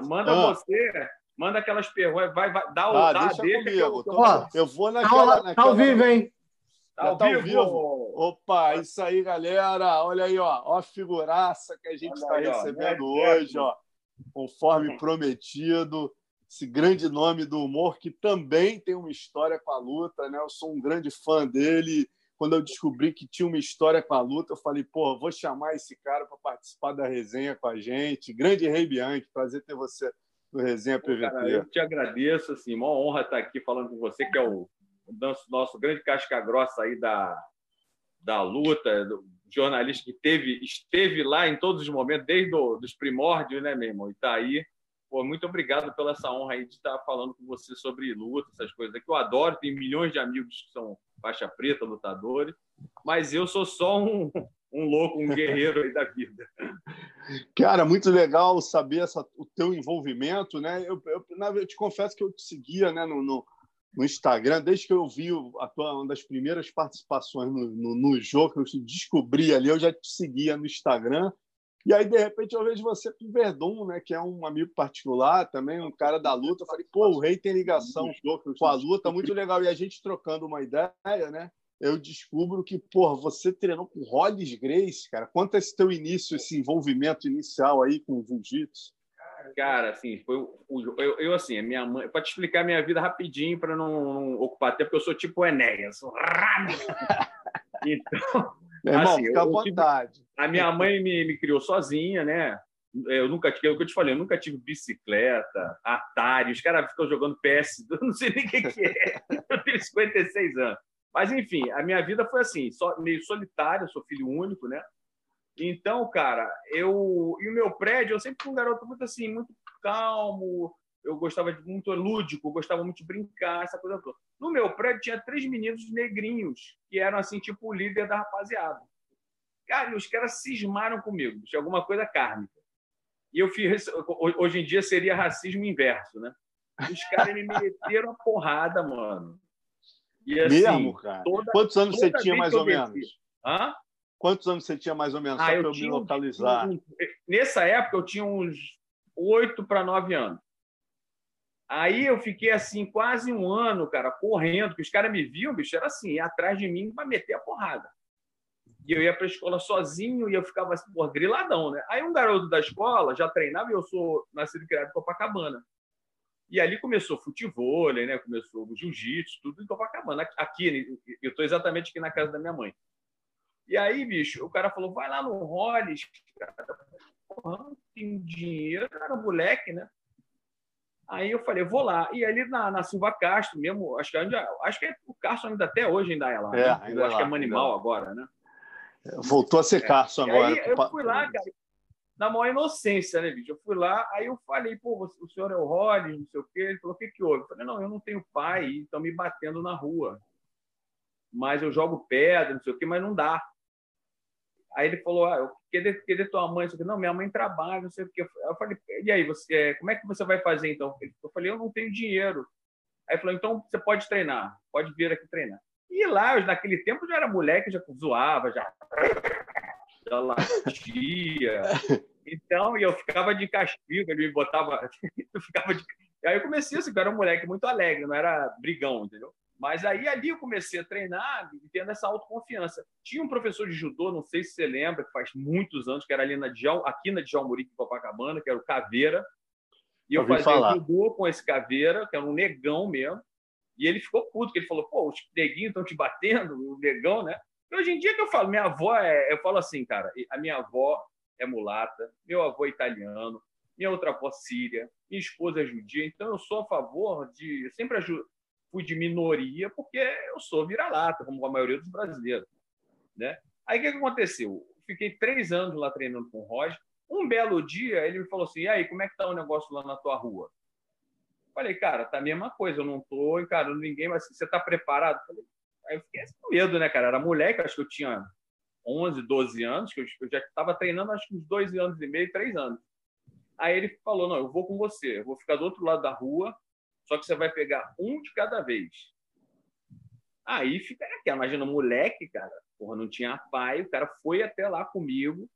Manda ah. você, manda aquelas perguntas, vai, vai, dá o ah, dá, deixa, deixa comigo. Eu, tô, eu vou tá naquela, tá, naquela... Tá ao vivo, hein? Tá, tá ao vivo? Opa, isso aí, galera. Olha aí, ó, ó a figuraça que a gente está recebendo ó, hoje, ó. Conforme prometido, esse grande nome do humor que também tem uma história com a luta, né? Eu sou um grande fã dele. Quando eu descobri que tinha uma história com a luta, eu falei, pô, vou chamar esse cara para participar da resenha com a gente. Grande Rei Bianchi, prazer ter você no Resenha PVP. Cara, eu te agradeço, assim, uma honra estar aqui falando com você, que é o nosso, nosso grande casca grossa aí da, da luta, do jornalista que teve, esteve lá em todos os momentos, desde os primórdios, né, meu irmão? E está aí. Pô, muito obrigado pela essa honra aí de estar falando com você sobre luta, essas coisas que eu adoro. Tem milhões de amigos que são faixa preta, lutadores, mas eu sou só um, um louco, um guerreiro aí da vida. Cara, muito legal saber essa, o teu envolvimento, né? Eu, eu, eu te confesso que eu te seguia né, no, no no Instagram, desde que eu vi a tua, uma das primeiras participações no, no, no jogo, que eu descobri ali, eu já te seguia no Instagram. E aí, de repente, eu vejo você com o Verdun, né, que é um amigo particular também, um cara da luta. Eu falei, pô, o rei tem ligação com a luta, muito legal. E a gente trocando uma ideia, né? Eu descubro que, pô, você treinou com Hollis Grace, cara. Quanto é esse teu início, esse envolvimento inicial aí com o jiu-jitsu? Cara, assim, foi o, eu, eu, assim, a minha mãe, para te explicar a minha vida rapidinho para não, não, ocupar tempo, porque eu sou tipo Enéas, sou Então, Meu irmão, assim, fica à vontade. A minha mãe me, me criou sozinha, né? Eu nunca tive, é o que eu te falei, eu nunca tive bicicleta, Atari, os caras ficam jogando PS, eu não sei nem o que, que é. Eu tenho 56 anos. Mas, enfim, a minha vida foi assim, só, meio solitária, sou filho único, né? Então, cara, eu e o meu prédio, eu sempre fui um garoto muito assim, muito calmo. Eu gostava de muito lúdico, gostava muito de brincar, essa coisa toda. No meu prédio tinha três meninos negrinhos que eram assim, tipo o líder da rapaziada. Cara, e os caras cismaram comigo, tinha alguma coisa kármica. E eu fiz, hoje em dia seria racismo inverso, né? Os caras me meteram a porrada, mano. E assim, Mesmo, cara? Toda, Quantos anos você tinha mais ou menos? Hã? Quantos anos você tinha mais ou menos? Ah, só para eu me localizar. Um, nessa época, eu tinha uns oito para nove anos. Aí eu fiquei assim, quase um ano, cara, correndo, que os caras me viam, bicho, era assim, ia atrás de mim para meter a porrada. E eu ia para a escola sozinho e eu ficava assim, porra, griladão, né? Aí um garoto da escola já treinava e eu sou nascido e criado em Copacabana. E ali começou futebol, né? Começou jiu-jitsu, tudo em Copacabana. Aqui, eu estou exatamente aqui na casa da minha mãe. E aí, bicho, o cara falou, vai lá no Hollis, cara. Porra, tem dinheiro, era moleque, né? Aí eu falei, vou lá. E ali na, na Silva Castro mesmo, acho que, ainda, acho que é, o Castro ainda até hoje ainda é lá. É, né? ainda eu é acho lá, que é Manimal agora, né? Voltou a ser Castro é. agora. Aí eu fui lá, cara, na maior inocência, né, bicho? Eu fui lá, aí eu falei, pô, o senhor é o Hollis, não sei o quê. Ele falou, o que que houve? Eu falei, não, eu não tenho pai, estão me batendo na rua. Mas eu jogo pedra, não sei o quê, mas não dá. Aí ele falou, ah, eu queria, queria tua mãe. Não, minha mãe trabalha, não sei o que. Eu falei, e aí, você, como é que você vai fazer então? Eu falei, eu não tenho dinheiro. Aí ele falou, então você pode treinar, pode vir aqui treinar. E lá, naquele tempo, já era moleque, já zoava, já, já latia. Então, e eu ficava de castigo, ele me botava, eu ficava de... Aí eu comecei assim, eu era um moleque muito alegre, não era brigão, entendeu? Mas aí ali eu comecei a treinar tendo essa autoconfiança. Tinha um professor de judô, não sei se você lembra, que faz muitos anos, que era ali na Djal, aqui na Djalmuri, em Copacabana, que era o Caveira. E eu fazia falar. judô com esse Caveira, que era um negão mesmo. E ele ficou puto, que ele falou, pô, os neguinhos estão te batendo, o negão, né? E hoje em dia que eu falo, minha avó é... Eu falo assim, cara, a minha avó é mulata, meu avô é italiano, minha outra avó síria, minha esposa é judia, então eu sou a favor de... Eu sempre fui de minoria porque eu sou vira-lata, como a maioria dos brasileiros. Né? Aí o que, que aconteceu? Fiquei três anos lá treinando com o Roger. Um belo dia, ele me falou assim: e aí, como é que tá o negócio lá na tua rua? Falei, cara, tá a mesma coisa, eu não tô encarando ninguém, mas você tá preparado? Falei, aí eu fiquei com medo, né, cara? Era moleque, acho que eu tinha 11, 12 anos, que eu, já estava treinando acho que uns dois anos e meio, três anos. Aí ele falou: não, eu vou com você, eu vou ficar do outro lado da rua, só que você vai pegar um de cada vez. Aí fica aqui. Imagina moleque, cara, porra, não tinha pai, o cara foi até lá comigo.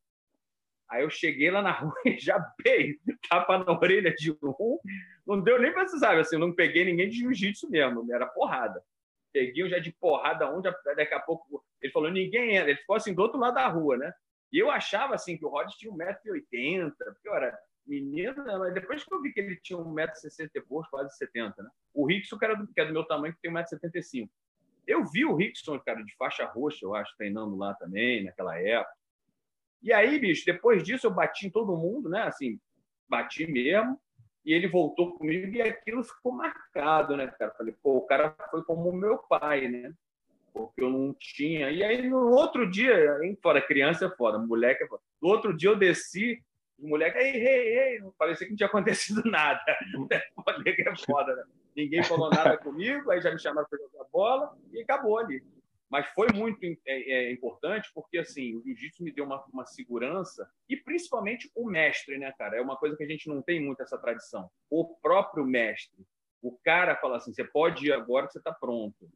Aí eu cheguei lá na rua e já dei tapa na orelha de um. Não deu nem para você sabe, assim, não peguei ninguém de jiu-jitsu mesmo, era porrada. Peguei um já de porrada onde daqui a pouco ele falou ninguém entra, ele ficou assim do outro lado da rua, né? E eu achava assim que o Rod tinha 1,80m, porque eu era menino, né? mas depois que eu vi que ele tinha 1,60m e pouco, quase 70, né? O Rickson, que, era do, que é do meu tamanho, que tem 1,75m. Eu vi o Rickson, cara, de faixa roxa, eu acho, treinando lá também, naquela época. E aí, bicho, depois disso eu bati em todo mundo, né? Assim, bati mesmo. E ele voltou comigo e aquilo ficou marcado, né, cara? Falei, pô, o cara foi como meu pai, né? Porque eu não tinha. E aí, no outro dia, hein, fora criança é foda, moleque é. No outro dia eu desci, o moleque, ei, ei, ei, parecia que não tinha acontecido nada. O moleque é foda, né? Ninguém falou nada comigo, aí já me chamaram para jogar bola e acabou ali. Mas foi muito é, é, importante porque assim o jiu-jitsu me deu uma, uma segurança e principalmente o mestre, né, cara? É uma coisa que a gente não tem muito essa tradição. O próprio mestre, o cara fala assim: você pode ir agora que você está pronto.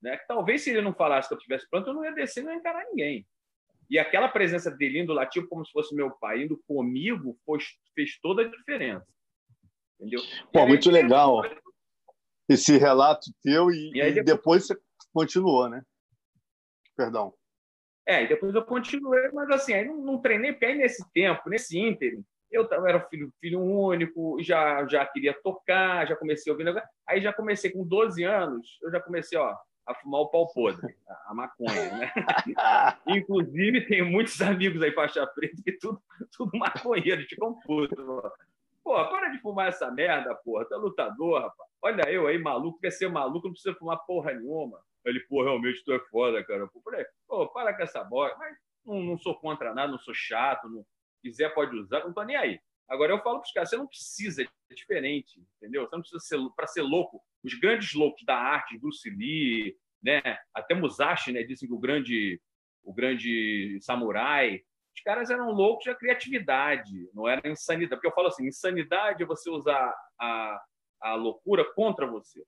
Né? Talvez se ele não falasse que eu estivesse pronto, eu não ia descer, não ia encarar ninguém. E aquela presença dele indo lá, tipo como se fosse meu pai, indo comigo, fez, fez toda a diferença. Entendeu? Pô, muito legal esse relato teu e, e, depois... depois você continuou, né? Perdão. É, e depois eu continuei, mas assim, aí não, não treinei pé nesse tempo, nesse ínterim. Eu, eu era filho, filho único, já, já queria tocar, já comecei a ouvir negócio. Aí já comecei com 12 anos, eu já comecei, ó, a fumar o pau podre, a maconha, né? Inclusive, tenho muitos amigos aí faixa preta que tudo, tudo maconheiro, ficam putos. Pô, para de fumar essa merda, porra. Tu é lutador, rapaz. Olha eu aí, maluco, quer ser maluco, não precisa fumar porra nenhuma. Ele, pô, realmente tu é foda, cara. Eu falei, pô, para com essa bola. Mas não, não, sou contra nada, não sou chato, não quiser pode usar, não tô nem aí. Agora eu falo para os caras, você não precisa, é diferente, entendeu? Você não precisa ser para ser louco. Os grandes loucos da arte, Bruce Lee, né? Até Musashi, né? Dizem que o grande, o grande samurai, os caras eram loucos da criatividade, não era insanidade. Porque eu falo assim, insanidade é você usar a, a loucura contra você.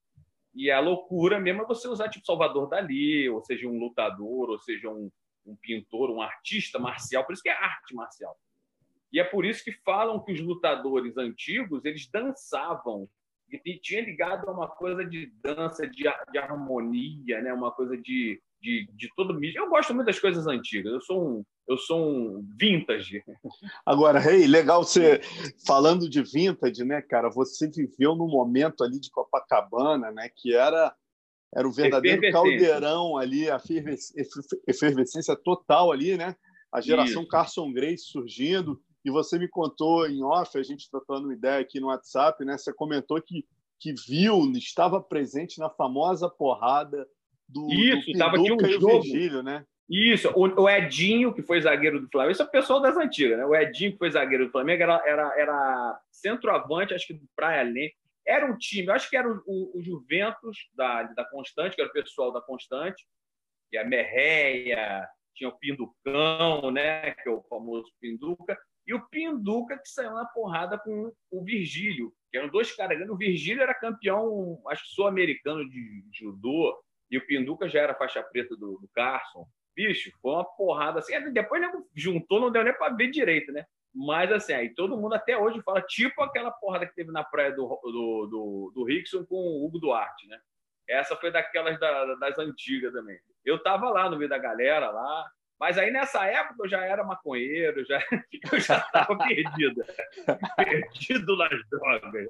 E a loucura mesmo é você usar tipo Salvador Dali, ou seja, um lutador, ou seja, um, um pintor, um artista marcial. Por isso que é arte marcial. E é por isso que falam que os lutadores antigos eles dançavam e tinha ligado a uma coisa de dança, de, de harmonia, né? Uma coisa de, de, de todo mídia. Eu gosto muito das coisas antigas. Eu sou um eu sou um vintage. Agora, Rei, hey, legal você falando de vintage, né, cara? Você viveu no momento ali de Copacabana, né, que era era o verdadeiro caldeirão ali, a efervescência total ali, né? A geração Isso. Carson Grace surgindo. E você me contou em off, a gente trocando uma ideia aqui no WhatsApp, né? Você comentou que, que viu, estava presente na famosa porrada do, Isso, estava aqui um jogo. Virgílio, né? Isso, o, Edinho, que foi zagueiro do Flamengo, isso é o pessoal das antigas, né? O Edinho, que foi zagueiro do Flamengo, era, era, era centroavante, acho que do Praia Lente. Era um time, acho que era o, o, o, Juventus da, da Constante, que era o pessoal da Constante, e a Merreia, tinha o Pinducão, né? Que é o famoso Pinduca, e o Pinduca que saiu na porrada com o Virgílio, que eram dois caras grandes. O Virgílio era campeão, acho que sul-americano de judô, e o Pinduca já era faixa preta do, do Carson bicho, foi uma porrada assim. Depois né, juntou, não deu nem para ver direito, né? Mas assim, aí todo mundo até hoje fala, tipo aquela porrada que teve na praia do, do, do, do Rickson com o Hugo Duarte, né? Essa foi daquelas da, das antigas também. Eu tava lá no meio da galera lá, mas aí nessa época eu já era maconheiro, já, eu já estava perdido. perdido nas drogas.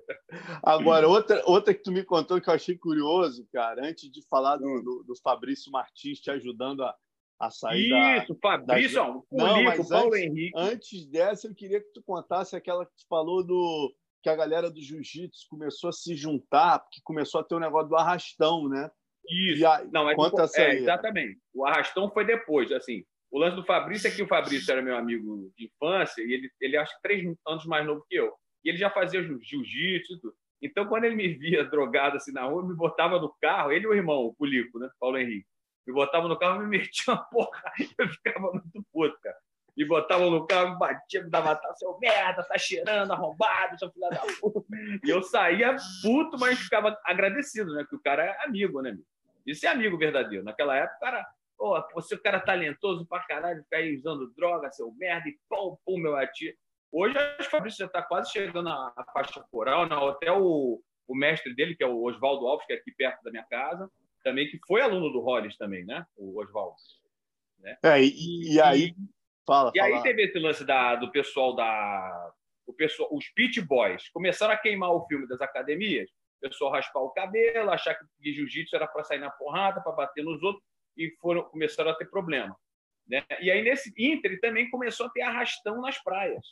Agora, outra, outra que tu me contou que eu achei curioso, cara, antes de falar do, hum. do, do Fabrício Martins te ajudando a, a sair Isso, da, Fabrício, da... o Não, mas Paulo antes, Henrique. Antes dessa, eu queria que tu contasse aquela que tu falou do que a galera do jiu-jitsu começou a se juntar, porque começou a ter o um negócio do arrastão, né? Isso. A... Não, mas Conta essa é, exatamente. O arrastão foi depois, assim. O lance do Fabrício é que o Fabrício era meu amigo de infância e ele, ele acho que três anos mais novo que eu. E ele já fazia jiu-jitsu e tudo. Então, quando ele me via drogado assim na rua, me botava no carro, ele e o irmão, o Pulico, né? Paulo Henrique me botavam no carro, me metiam uma porra. Eu ficava muito puto, cara. Me botavam no carro, me batiam, me dava seu merda, tá cheirando, arrombado, seu filho da puta. E eu saía puto, mas ficava agradecido, né? Que o cara é amigo, né? Isso é amigo verdadeiro. Naquela época, o cara, oh, você é um cara talentoso pra caralho, fica aí usando droga, seu merda, e pum, pum, meu ati. Hoje, acho que o Fabrício já está quase chegando à faixa coral, né? até o, o mestre dele, que é o Oswaldo Alves, que é aqui perto da minha casa, também, que foi aluno do Hollis também, né? O Oswaldo. Né? É, e, e aí. Fala, e fala. aí teve esse lance da, do pessoal da. O pessoal, os Pit Boys começaram a queimar o filme das academias, o pessoal raspar o cabelo, achar que jiu-jitsu era para sair na porrada, para bater nos outros, e foram, começaram a ter problema. Né? E aí, nesse Inter, também começou a ter arrastão nas praias.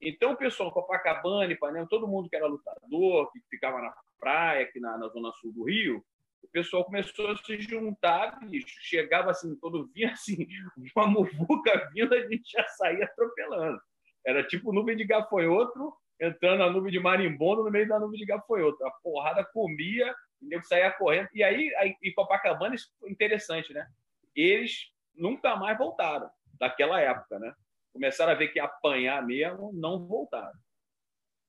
Então, o pessoal, Copacabana, Ipanema, todo mundo que era lutador, que ficava na praia, aqui na, na zona sul do Rio, o pessoal começou a se juntar, bicho. Chegava assim, quando vinha assim, uma muvuca vindo, a gente já saía atropelando. Era tipo nuvem de gafanhoto entrando na nuvem de marimbondo no meio da nuvem de gafanhoto. A porrada comia, e nego saía correndo. E aí, aí em Copacabana, isso foi interessante, né? Eles nunca mais voltaram daquela época, né? Começaram a ver que apanhar mesmo, não voltaram.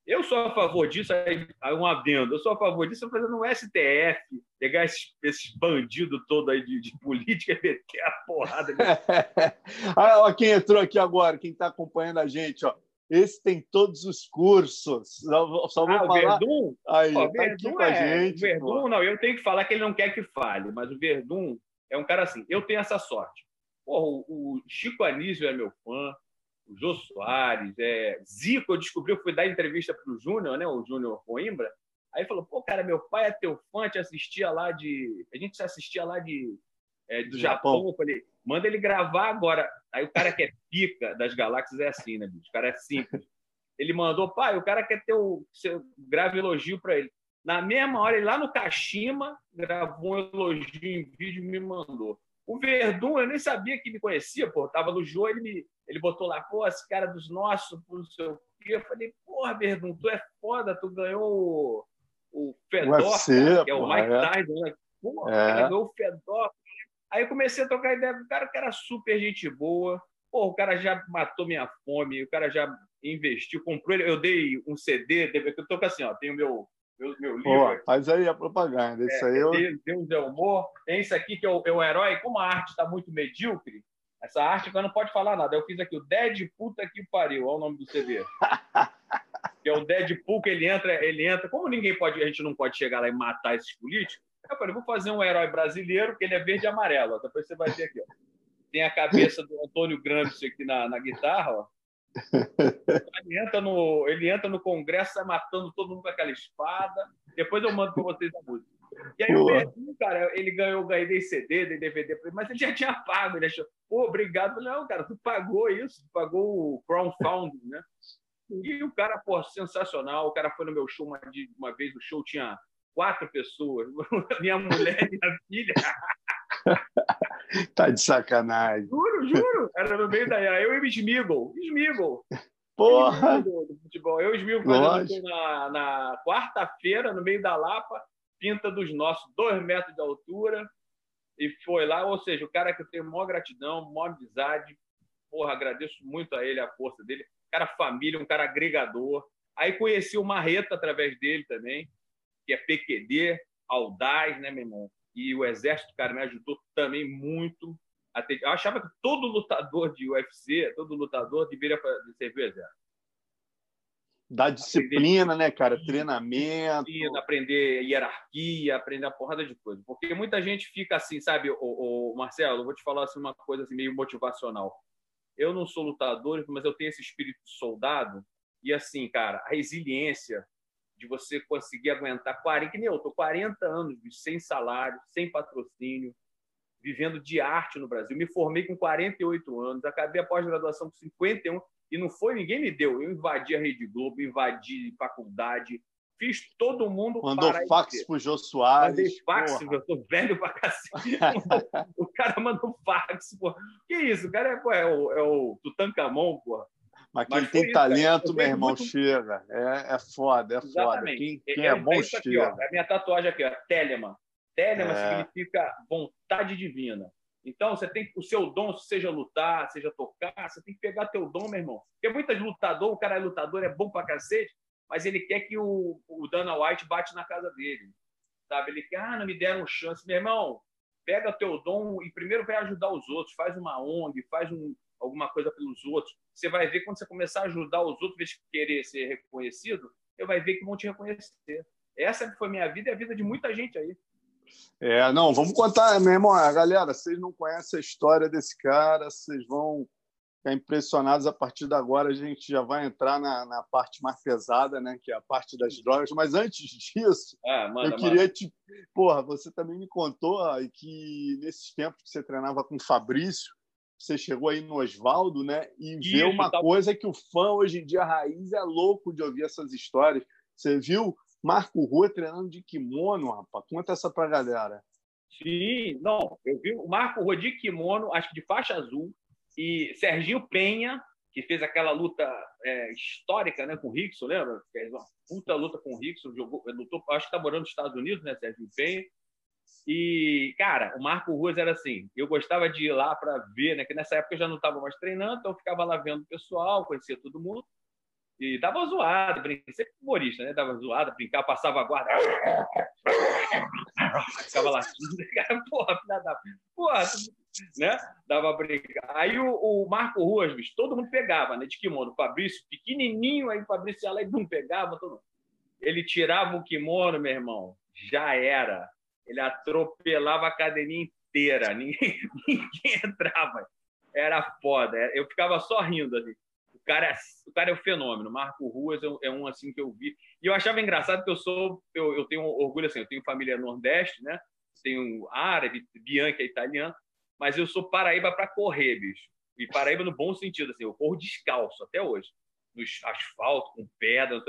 Eu sou a favor disso, aí um adendo, eu sou a favor disso fazendo um STF, pegar esses, esses bandidos todos aí de, de, política e meter a porrada. ah, ó, quem entrou aqui agora, quem está acompanhando a gente, ó. Esse tem todos os cursos. Só, só vou ah, falar. O Verdun? Aí, ó, tá Verdun com a é, gente. O Verdun, não, eu tenho que falar que ele não quer que fale, mas o Verdun é um cara assim. Eu tenho essa sorte. Porra, o, o Chico Anísio é meu fã, o Jô Soares, é, Zico, eu descobri, eu fui dar entrevista para o Júnior, né, o Júnior Coimbra, aí falou, pô, cara, meu pai é teu fã, te assistia lá de... A gente se assistia lá de, é, do Japão. Japão. Eu falei, manda ele gravar agora. Aí o cara que é pica das galáxias é assim, né, bicho? O cara é simples. Ele mandou, pai, o cara quer ter o... Seu, grave elogio para ele. Na mesma hora, ele lá no Kashima, gravou um elogio em vídeo e me mandou. O Verdun, eu nem sabia que me conhecia, pô. Tava no jogo, ele, me, ele botou lá, pô, esse cara dos nossos, não sei o quê. Eu falei, porra, Verdun, tu é foda, tu ganhou o, Fedor, UFC, cara, que é o Mike é. Tyson, né? Porra, é. cara, ganhou o Fedor. Aí eu comecei a trocar ideia com o cara, que era super gente boa. Pô, o cara já matou minha fome, o cara já investiu, comprou ele. Eu dei um CD, eu tô assim, ó, tem o meu meu, meu livro. Pô, faz aí a propaganda. Isso é, aí eu... Deus é humor. Tem isso aqui que é o, é o herói. Como a arte está muito medíocre, essa arte que não pode falar nada. Eu fiz aqui o Deadpool que pariu. Olha o nome do CD. que é o Deadpool que ele entra, ele entra. Como ninguém pode, a gente não pode chegar lá e matar esses políticos, eu falei, vou fazer um herói brasileiro que ele é verde e amarelo. Depois você vai ver aqui, ó. Tem a cabeça do Antônio Gramsci aqui na, na guitarra, ó. Ele entra, no, ele entra no Congresso, sai matando todo mundo com aquela espada. Depois eu mando para vocês a música. E aí Boa. o cara, ele ganhou, ganhei CD, dei DVD, mas ele já tinha pago. Ele achou, pô, obrigado. falei, não, cara, tu pagou isso, tu pagou o crowdfunding, né? E o cara, pô, sensacional. O cara foi no meu show uma, uma vez, o show tinha quatro pessoas, minha mulher minha filha. tá de sacanagem. Juro, juro. Era no meio da. Eu e o Smigol. Smigol. Porra! Do, do futebol. Eu e o Smigol na, na quarta-feira, no meio da Lapa, pinta dos nossos, dois metros de altura. E foi lá, ou seja, o cara que eu tenho maior gratidão, maior amizade. Porra, agradeço muito a ele, a força dele. Cara família, um cara agregador. Aí conheci o Marreta através dele também, que é PQD, audaz, né, meu irmão? e o exército, cara, me ajudou também muito. A ter... Eu achava que todo lutador de UFC, todo lutador deveria servir o exército. Da disciplina, aprender... né, cara? Treinamento. Disciplina, aprender hierarquia, aprender a porrada de coisa. Porque muita gente fica assim, sabe, o, Marcelo, eu vou te falar assim, uma coisa assim, meio motivacional. Eu não sou lutador, mas eu tenho esse espírito de soldado. E assim, cara, a resiliência, de você conseguir aguentar 40, que nem eu, estou 40 anos sem salário, sem patrocínio, vivendo de arte no Brasil. Me formei com 48 anos, acabei a pós-graduação com 51 e não foi ninguém me deu. Eu invadi a Rede Globo, invadi faculdade, fiz todo mundo Mandou fax pro Jô Soares. Mandei fax, porra. eu tô velho pra cacete. o cara mandou fax, porra. Que isso? O cara é, pô, é o, é o Tutankamon, porra. Mas quem Mas tem isso, talento, meu irmão, muito... chega. É, é foda, é Exatamente. foda. Quem, quem é, é bom, chega. Aqui, ó, a minha tatuagem aqui, ó, Telemann. Telemann é. significa vontade divina. Então, você tem o seu dom, seja lutar, seja tocar, você tem que pegar teu dom, meu irmão. Porque muitas lutador, o cara é lutador, é bom pra cacete, mas ele quer que o, o Dana White bate na casa dele. Sabe? Ele quer, ah, não me deram chance. Meu irmão, pega teu dom e primeiro vai ajudar os outros, faz uma ONG, faz um, alguma coisa pelos outros. Você vai ver quando você começar a ajudar os outros, vez querer ser reconhecido, eu vai ver que vão te reconhecer. Essa foi minha vida e a vida de muita gente aí. É, não, vamos contar, meu irmão. Galera, vocês não conhecem a história desse cara, vocês vão ficar impressionados a partir de agora. A gente já vai entrar na, na parte mais pesada, né? Que é a parte das drogas. Mas antes disso, ah, manda, eu queria manda. te. Porra, você também me contou que nesses tempos que você treinava com o Fabrício, você chegou aí no Oswaldo, né? E Isso, vê uma tá... coisa que o fã hoje em dia raiz é louco de ouvir essas histórias. Você viu Marco Rua treinando de kimono, rapaz? Conta essa pra galera. Sim, não, eu vi o Marco Rua de kimono, acho que de faixa azul, e Serginho Penha, que fez aquela luta é, histórica né, com o Rickson, lembra? Fez uma puta luta com o Rickson, jogou, lutou, acho que está morando nos Estados Unidos, né, Serginho Penha. E, cara, o Marco Ruas era assim, eu gostava de ir lá para ver, né, que nessa época eu já não estava mais treinando, então eu ficava lá vendo o pessoal, conhecia todo mundo. E tava zoado, brincava, sempre humorista, né? Tava zoado, brincava, passava a guarda. Ficava lá, porra, filha da porra, né? Dava briga. Aí o, o, Marco Ruas, bicho, todo mundo pegava, né? De kimono. O Fabrício, pequenininho, aí o Fabrício ia lá e não pegava. Todo... Ele tirava o kimono, meu irmão, já era. Ele atropelava a academia inteira, ninguém, ninguém entrava. Era foda. Eu ficava só rindo ali. O cara, é, o cara é um fenômeno. Marco Ruas é, é um assim que eu vi. E eu achava engraçado que eu sou, eu, eu tenho orgulho assim, eu tenho família nordeste, né? Tenho árabe, Bianca é italiana mas eu sou Paraíba para correr, bicho. E Paraíba no bom sentido, assim, eu corro descalço até hoje. No asfalto, com pedra.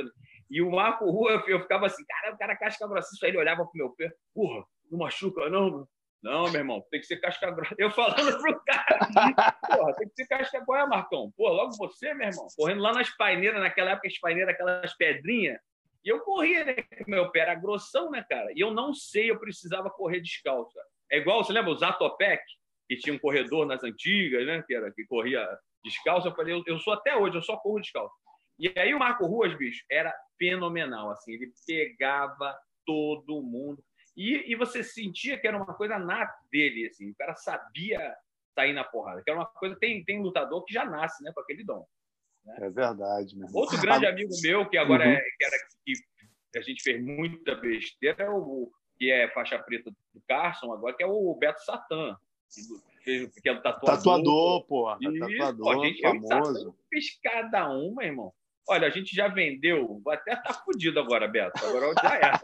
E o Marco Rua, eu ficava assim, cara, o cara casca aí ele olhava pro meu pé, porra, não machuca, não. Não, meu irmão, tem que ser casca grossa. Eu falando pro cara, porra, tem que ser casca grossa, Marcão. Pô, logo você, meu irmão, correndo lá nas paineiras, naquela época, as paineiras, aquelas pedrinhas. E eu corria, né? Meu pé era grossão, né, cara? E eu não sei, eu precisava correr descalço. É igual, você lembra o Zatopek? que tinha um corredor nas antigas, né? Que, era, que corria descalço. Eu falei, eu, eu sou até hoje, eu só corro descalço. E aí o Marco Ruas, bicho, era fenomenal, assim, ele pegava todo mundo. E, e você sentia que era uma coisa nata dele, assim, o cara sabia sair na porrada, que era uma coisa, tem, tem lutador que já nasce, né, com aquele dom. Né? É verdade. Outro grande amigo meu, que agora uhum. é, que, era, que a gente fez muita besteira, é o que é faixa preta do Carson agora, que é o Beto Satã que é o tatuador. Tatuador, porra. Tatuador, pô, gente, famoso. fez cada uma, irmão. Olha, a gente já vendeu, até tá fudido agora, Beto. Agora já era.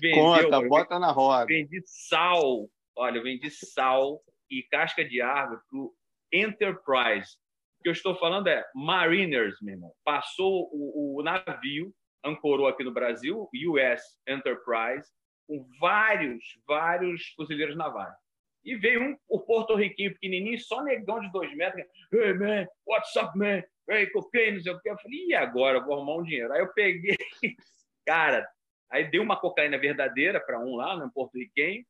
vendeu, Conta, bota na roda. Vendi sal. Olha, eu vendi sal e casca de árvore pro Enterprise. O que eu estou falando é Mariners, meu irmão. Passou o, o navio, ancorou aqui no Brasil, US Enterprise, com vários, vários fuzileiros navais. E veio um, o porto-riquinho pequenininho, só negão de dois metros. Hey, man, what's up, man? Hey, cocaine, não sei o quê. Eu falei, e agora? Eu vou arrumar um dinheiro. Aí eu peguei, cara, aí dei uma cocaína verdadeira para um lá, no porto-riquenho.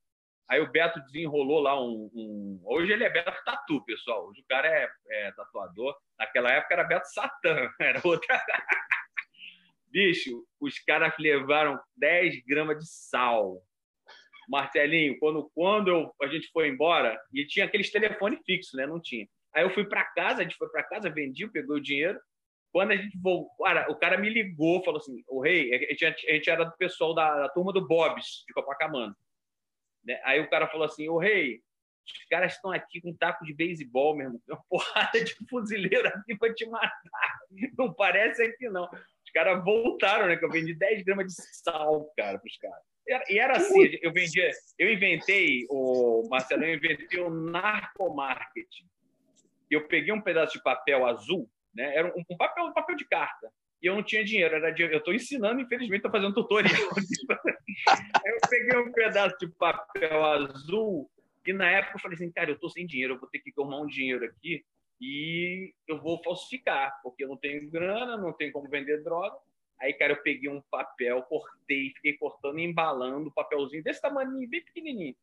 Aí o Beto desenrolou lá um, um, Hoje ele é Beto Tatu, pessoal. Hoje o cara é, é tatuador. Naquela época era Beto Satã, era outra. Bicho, os caras levaram 10 gramas de sal. Marcelinho, quando, quando eu, a gente foi embora, e tinha aqueles telefone fixo, né? Não tinha. Aí eu fui para casa, a gente foi para casa, vendi, pegou o dinheiro. Quando a gente voltou, cara, o cara me ligou, falou assim: o rei, a gente, a gente era do pessoal da, da, turma do Bob's, de Copacabana. Né? Aí o cara falou assim: o rei, os caras estão aqui com um taco de beisebol, mesmo, uma porrada de fuzileiro aqui para te matar. Não parece aqui, não. Os caras voltaram, né? Que eu vendi 10 gramas de sal, cara, para os caras. E era assim, eu vendia, eu inventei, o Marcelo, eu inventei o narcomarketing. Eu peguei um pedaço de papel azul, né? Era um papel, um papel de carta. E eu não tinha dinheiro, era de, eu estou ensinando, infelizmente, estou fazendo tutorial. eu peguei um pedaço de papel azul e na época eu falei assim, cara, eu estou sem dinheiro, eu vou ter que arrumar um dinheiro aqui e eu vou falsificar, porque eu não tenho grana, não tenho como vender droga. Aí, cara, eu peguei um papel, cortei, fiquei cortando e embalando o papelzinho desse tamanho, bem pequenininho.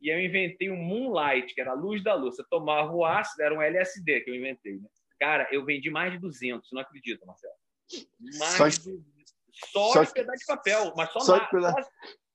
E eu inventei um Moonlight, que era a luz da luz. Você tomava o ácido, era um LSD que eu inventei. Né? Cara, eu vendi mais de 200, não acredita, Marcelo? Mais só, de 200. Só, só de pedaço de papel, mas só, só, na, só,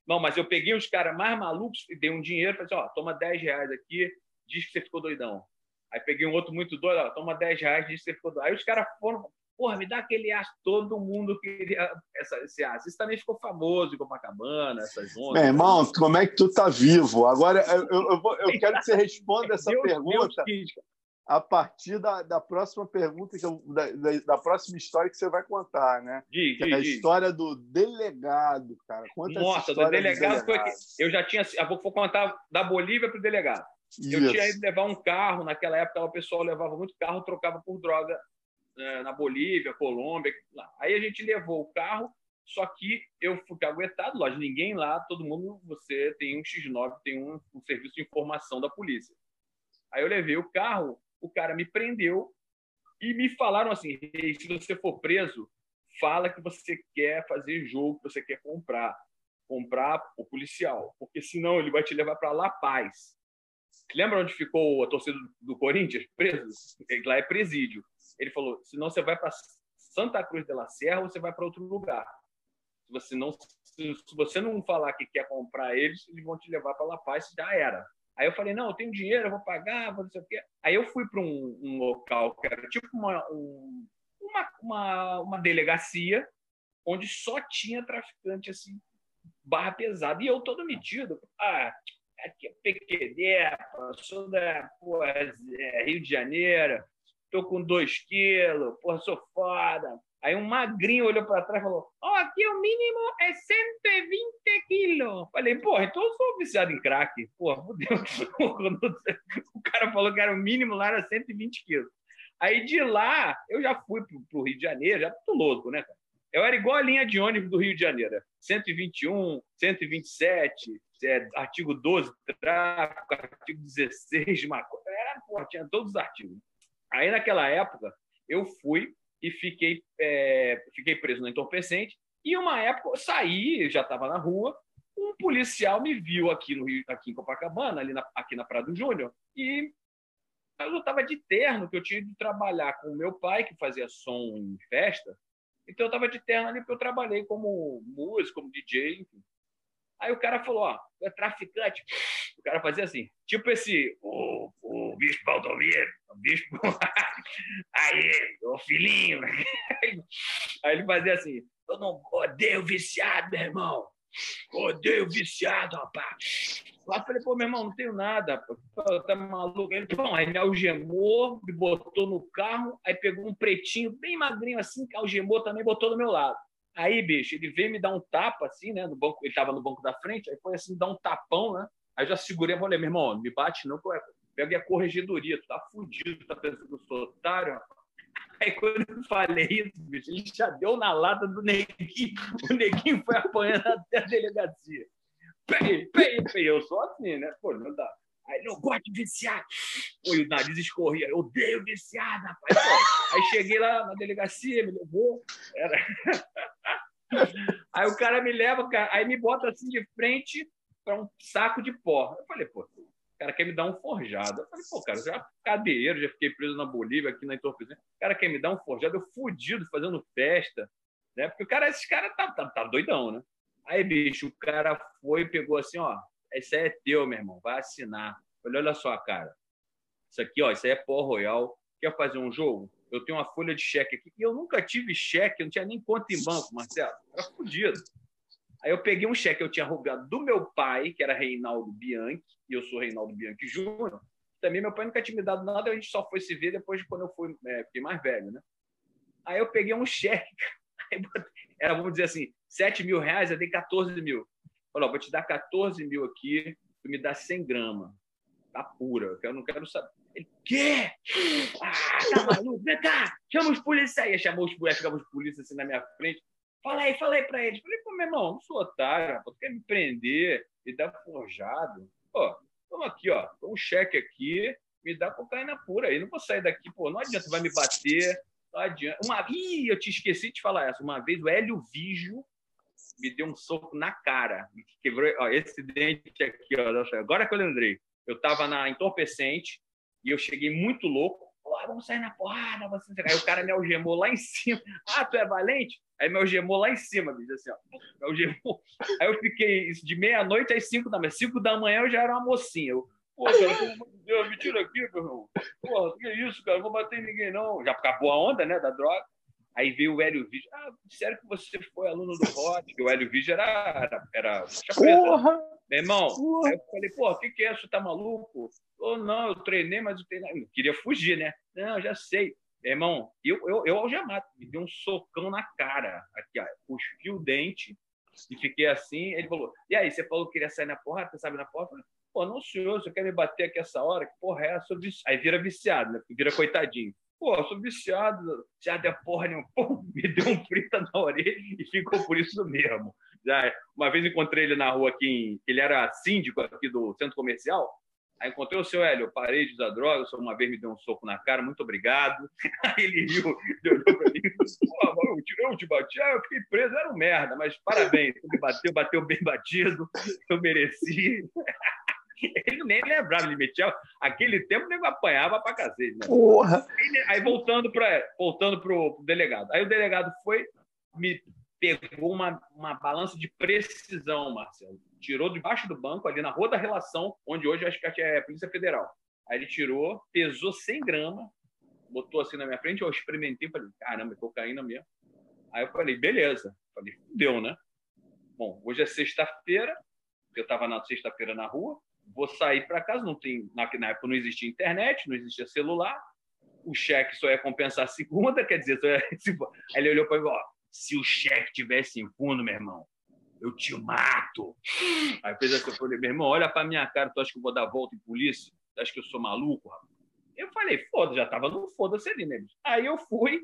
Não, mas eu peguei os caras mais malucos e dei um dinheiro, falei assim, ó, toma 10 reais aqui, diz que você ficou doidão. Aí peguei um outro muito doido, ó, toma 10 reais, diz que você ficou doidão. Aí os caras foram, porra, me dá aquele aço, todo mundo queria essa, esse aço. Isso também ficou famoso em Copacabana, essas ondas. Meu irmão, como é que tu tá vivo? Agora, eu, eu, eu, eu quero que você responda essa Deus, pergunta. Deus a partir da, da próxima pergunta, eu, da, da, da, próxima história que você vai contar, né? Diz, diz, é a história do delegado, cara. Conta Nossa, do delegado, do delegado. Foi que eu já tinha. Eu vou contar da Bolívia para o delegado. Isso. Eu tinha ido levar um carro, naquela época o pessoal levava muito carro, trocava por droga né, na Bolívia, Colômbia. Lá. Aí a gente levou o carro, só que eu fui caguetado, lógico, ninguém lá, todo mundo, você tem um X9, tem um, um serviço de informação da polícia. Aí eu levei o carro, o cara me prendeu e me falaram assim: se você for preso, fala que você quer fazer jogo, que você quer comprar, comprar o policial, porque senão ele vai te levar para La Paz. Lembra onde ficou a torcida do Corinthians preso? Lá é presídio. Ele falou: senão você vai para Santa Cruz de la Serra ou você vai para outro lugar. Se você não se você não falar que quer comprar eles, eles vão te levar para La Paz, já era. Aí eu falei, não, eu tenho dinheiro, eu vou pagar, vou não sei o quê. Aí eu fui para um, um, local que era tipo uma, um, uma, uma, uma, delegacia onde só tinha traficante, assim, barra pesada. E eu todo metido. Ah, aqui é PQD, sou da porra, é, Rio de Janeiro, tô com dois quilos, porra, sou foda. Aí um magrinho olhou para trás e falou: Ó, oh, aqui o mínimo é 120 quilos. Falei, porra, então eu sou viciado em crack. Porra, fudeu. o cara falou que era o mínimo lá, era 120 quilos. Aí de lá, eu já fui pro, pro Rio de Janeiro, já tô louco, né, cara? Eu era igual a linha de ônibus do Rio de Janeiro. 121, 127, é, artigo 12, tráfico, artigo 16, maconha. Era, porra, tinha todos os artigos. Aí naquela época, eu fui e fiquei, é, fiquei preso no entorpecente. E uma época eu saí, já estava na rua, um policial me viu aqui no Rio, aqui em Copacabana, ali na, aqui na Prado Júnior, e eu estava de terno, que eu tinha de trabalhar com o meu pai, que fazia som em festa. Então eu estava de terno ali, porque eu trabalhei como músico, como DJ, enfim. Aí o cara falou, ó, é traficante. O cara fazia assim, tipo esse, o, o Bispo Valdomiro, o Bispo, aí, o filhinho. Aí ele fazia assim, eu não odeio viciado, meu irmão. Odeio viciado, rapaz. Lá falei, pô, meu irmão, não tenho nada. Tá maluco? Ele, bom, aí me algemou, me botou no carro, aí pegou um pretinho bem magrinho assim, algemou também, botou do meu lado. Aí, bicho, ele veio me dar um tapa, assim, né? No banco, ele estava no banco da frente, aí foi assim, dar um tapão, né? Aí já segurei e falei, meu irmão, me bate não, pega a corregedoria, tu tá fudido, tá pensando que eu sou otário? Aí quando eu falei isso, bicho, ele já deu na lata do neguinho, o neguinho foi apanhando até a delegacia. Pei, pei, pei, eu sou assim, né? Pô, não dá. Aí não gosto de viciado. O nariz escorria. Eu odeio viciado, rapaz. Aí cheguei lá na delegacia, me levou. Era... Aí o cara me leva, aí me bota assim de frente para um saco de pó. Eu falei, pô, o cara quer me dar um forjado. Eu falei, pô, cara, já cadeiro, já fiquei preso na Bolívia, aqui na entorpecente. O cara quer me dar um forjado, eu fudido, fazendo festa. Né? Porque o cara, esses caras tá, tá, tá doidão, né? Aí, bicho, o cara foi e pegou assim, ó, esse aí é teu, meu irmão, vai assinar. Falei, olha só, cara, isso aqui, ó, isso aí é pó royal. Quer fazer um jogo? Eu tenho uma folha de cheque aqui. E eu nunca tive cheque, eu não tinha nem conta em banco, Marcelo. Era fodido. Aí eu peguei um cheque que eu tinha roubado do meu pai, que era Reinaldo Bianchi, e eu sou Reinaldo Bianchi Júnior. Também meu pai nunca tinha me dado nada, a gente só foi se ver depois de quando eu fui, é, fiquei mais velho, né? Aí eu peguei um cheque, era, vamos dizer assim, 7 mil reais, eu dei 14 mil. Vou te dar 14 mil aqui, tu me dá 100 gramas. Tá pura, eu não quero saber. Ele, quê? Ah, tá maluco? Vem cá, chama os policiais. Aí chamou os policiais, os policiais assim na minha frente. Fala aí pra eles. Falei, pô, meu irmão, não sou otário, tu quer me prender, me dar forjado. Pô, toma aqui, ó, um cheque aqui, me dá cocaína pura aí. Não vou sair daqui, pô, não adianta, vai me bater, não adianta. Uma... Ih, eu te esqueci de falar essa. Uma vez o Hélio Vigio me deu um soco na cara, quebrou, ó, esse dente aqui, ó, agora que eu lembrei, eu estava na entorpecente e eu cheguei muito louco, porra, vamos sair na porrada. Você... Aí o cara me algemou lá em cima. Ah, tu é valente? Aí me algemou lá em cima, bicho, assim, ó. Algemou. Aí eu fiquei de meia-noite às cinco da manhã. Cinco da manhã eu já era uma mocinha. Eu, Pô, cara, pelo amor de Deus, me tira aqui, meu irmão. Porra, que isso, cara? Não vou bater em ninguém, não. Já acabou a onda, né, da droga. Aí veio o Hélio Vídeo. Ah, disseram que você foi aluno do Rod, que o Hélio Vídeo era. era, Porra! Meu irmão, porra. aí eu falei, pô, o que, que é? Você tá maluco? Ou não, eu treinei, mas eu treinei. Eu queria fugir, né? Não, já sei. Meu irmão, eu, eu, eu algemado, me deu um socão na cara. Aqui, ó, cuspi o dente e fiquei assim. Ele falou: E aí, você falou que queria sair na porra? Você sabe na? Eu falei, Pô, não, senhor, você quer me bater aqui essa hora? Que porra é essa? Aí vira viciado, né? Vira coitadinho. Pô, sou viciado, já deu porra nenhuma. Pô, me deu um frita na orelha e ficou por isso mesmo. Já, uma vez encontrei ele na rua aqui, em, ele era síndico aqui do centro comercial. Aí encontrei o seu Hélio, parei de usar droga, o senhor uma vez me deu um soco na cara, muito obrigado. Aí ele riu, olhou para mim, pô, eu, te, eu te bati, ah, eu fiquei preso, era um merda, mas parabéns, você me bateu, bateu bem batido, eu mereci. Ele nem lembrava, ele metia. Aquele tempo, ele apanhava pra cacete. Né? Porra! Aí, voltando para voltando pro delegado. Aí o delegado foi, me pegou uma, uma balança de precisão, Marcelo. Tirou debaixo do banco, ali na Rua da Relação, onde hoje acho que é a Polícia Federal. Aí ele tirou, pesou 100 gramas, botou assim na minha frente, eu experimentei, falei, caramba, é cocaína mesmo. Aí eu falei, beleza. Falei, deu, né? Bom, hoje é sexta-feira, eu estava na sexta-feira na rua, vou sair para casa, não tem, na, na, época não existia internet, não existia celular, o cheque só ia compensar a segunda, quer dizer, ia, aí ele olhou para mim, ó, se o cheque tivesse em fundo, meu irmão, eu te mato. Aí fez assim, eu falei, meu irmão, olha para minha cara, tu acha que eu vou dar volta em polícia? Tu acha que eu sou maluco, rapaz? Eu falei, foda, já tava no foda-se ali, né? Aí eu fui,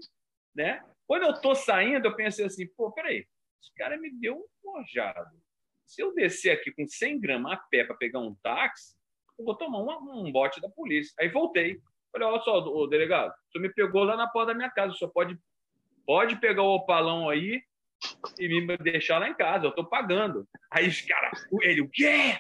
né? Quando eu tô saindo, eu pensei assim, pô, peraí, esse cara me deu um forjado se eu descer aqui com 100 gramas a pé para pegar um táxi, eu vou tomar uma, um bote da polícia. Aí voltei. Falei, olha só, o delegado, senhor me pegou lá na porta da minha casa, senhor pode, pode pegar o opalão aí e me deixar lá em casa, eu estou pagando. Aí os caras, ele, o quê?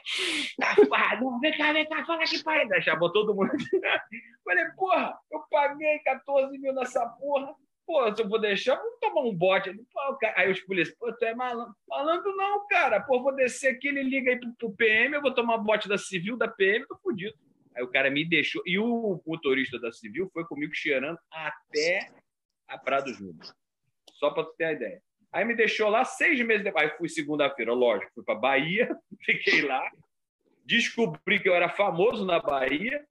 Safado, vem cá, vem cá, fala aqui, pai. Chamou todo mundo. Falei, porra, eu paguei 14 mil nessa porra. Pô, se eu vou deixar, vou tomar um bote. Aí os polícias, pô, tu é malandro. Malandro não, cara. Pô, vou descer aqui, ele liga aí pro, pro PM, eu vou tomar um bote da Civil, da PM, tô fodido. Aí o cara me deixou. E o motorista da Civil foi comigo cheirando até a Prado Júnior. Só para tu ter a ideia. Aí me deixou lá seis meses depois. Aí fui segunda-feira, lógico, fui para Bahia, fiquei lá, descobri que eu era famoso na Bahia,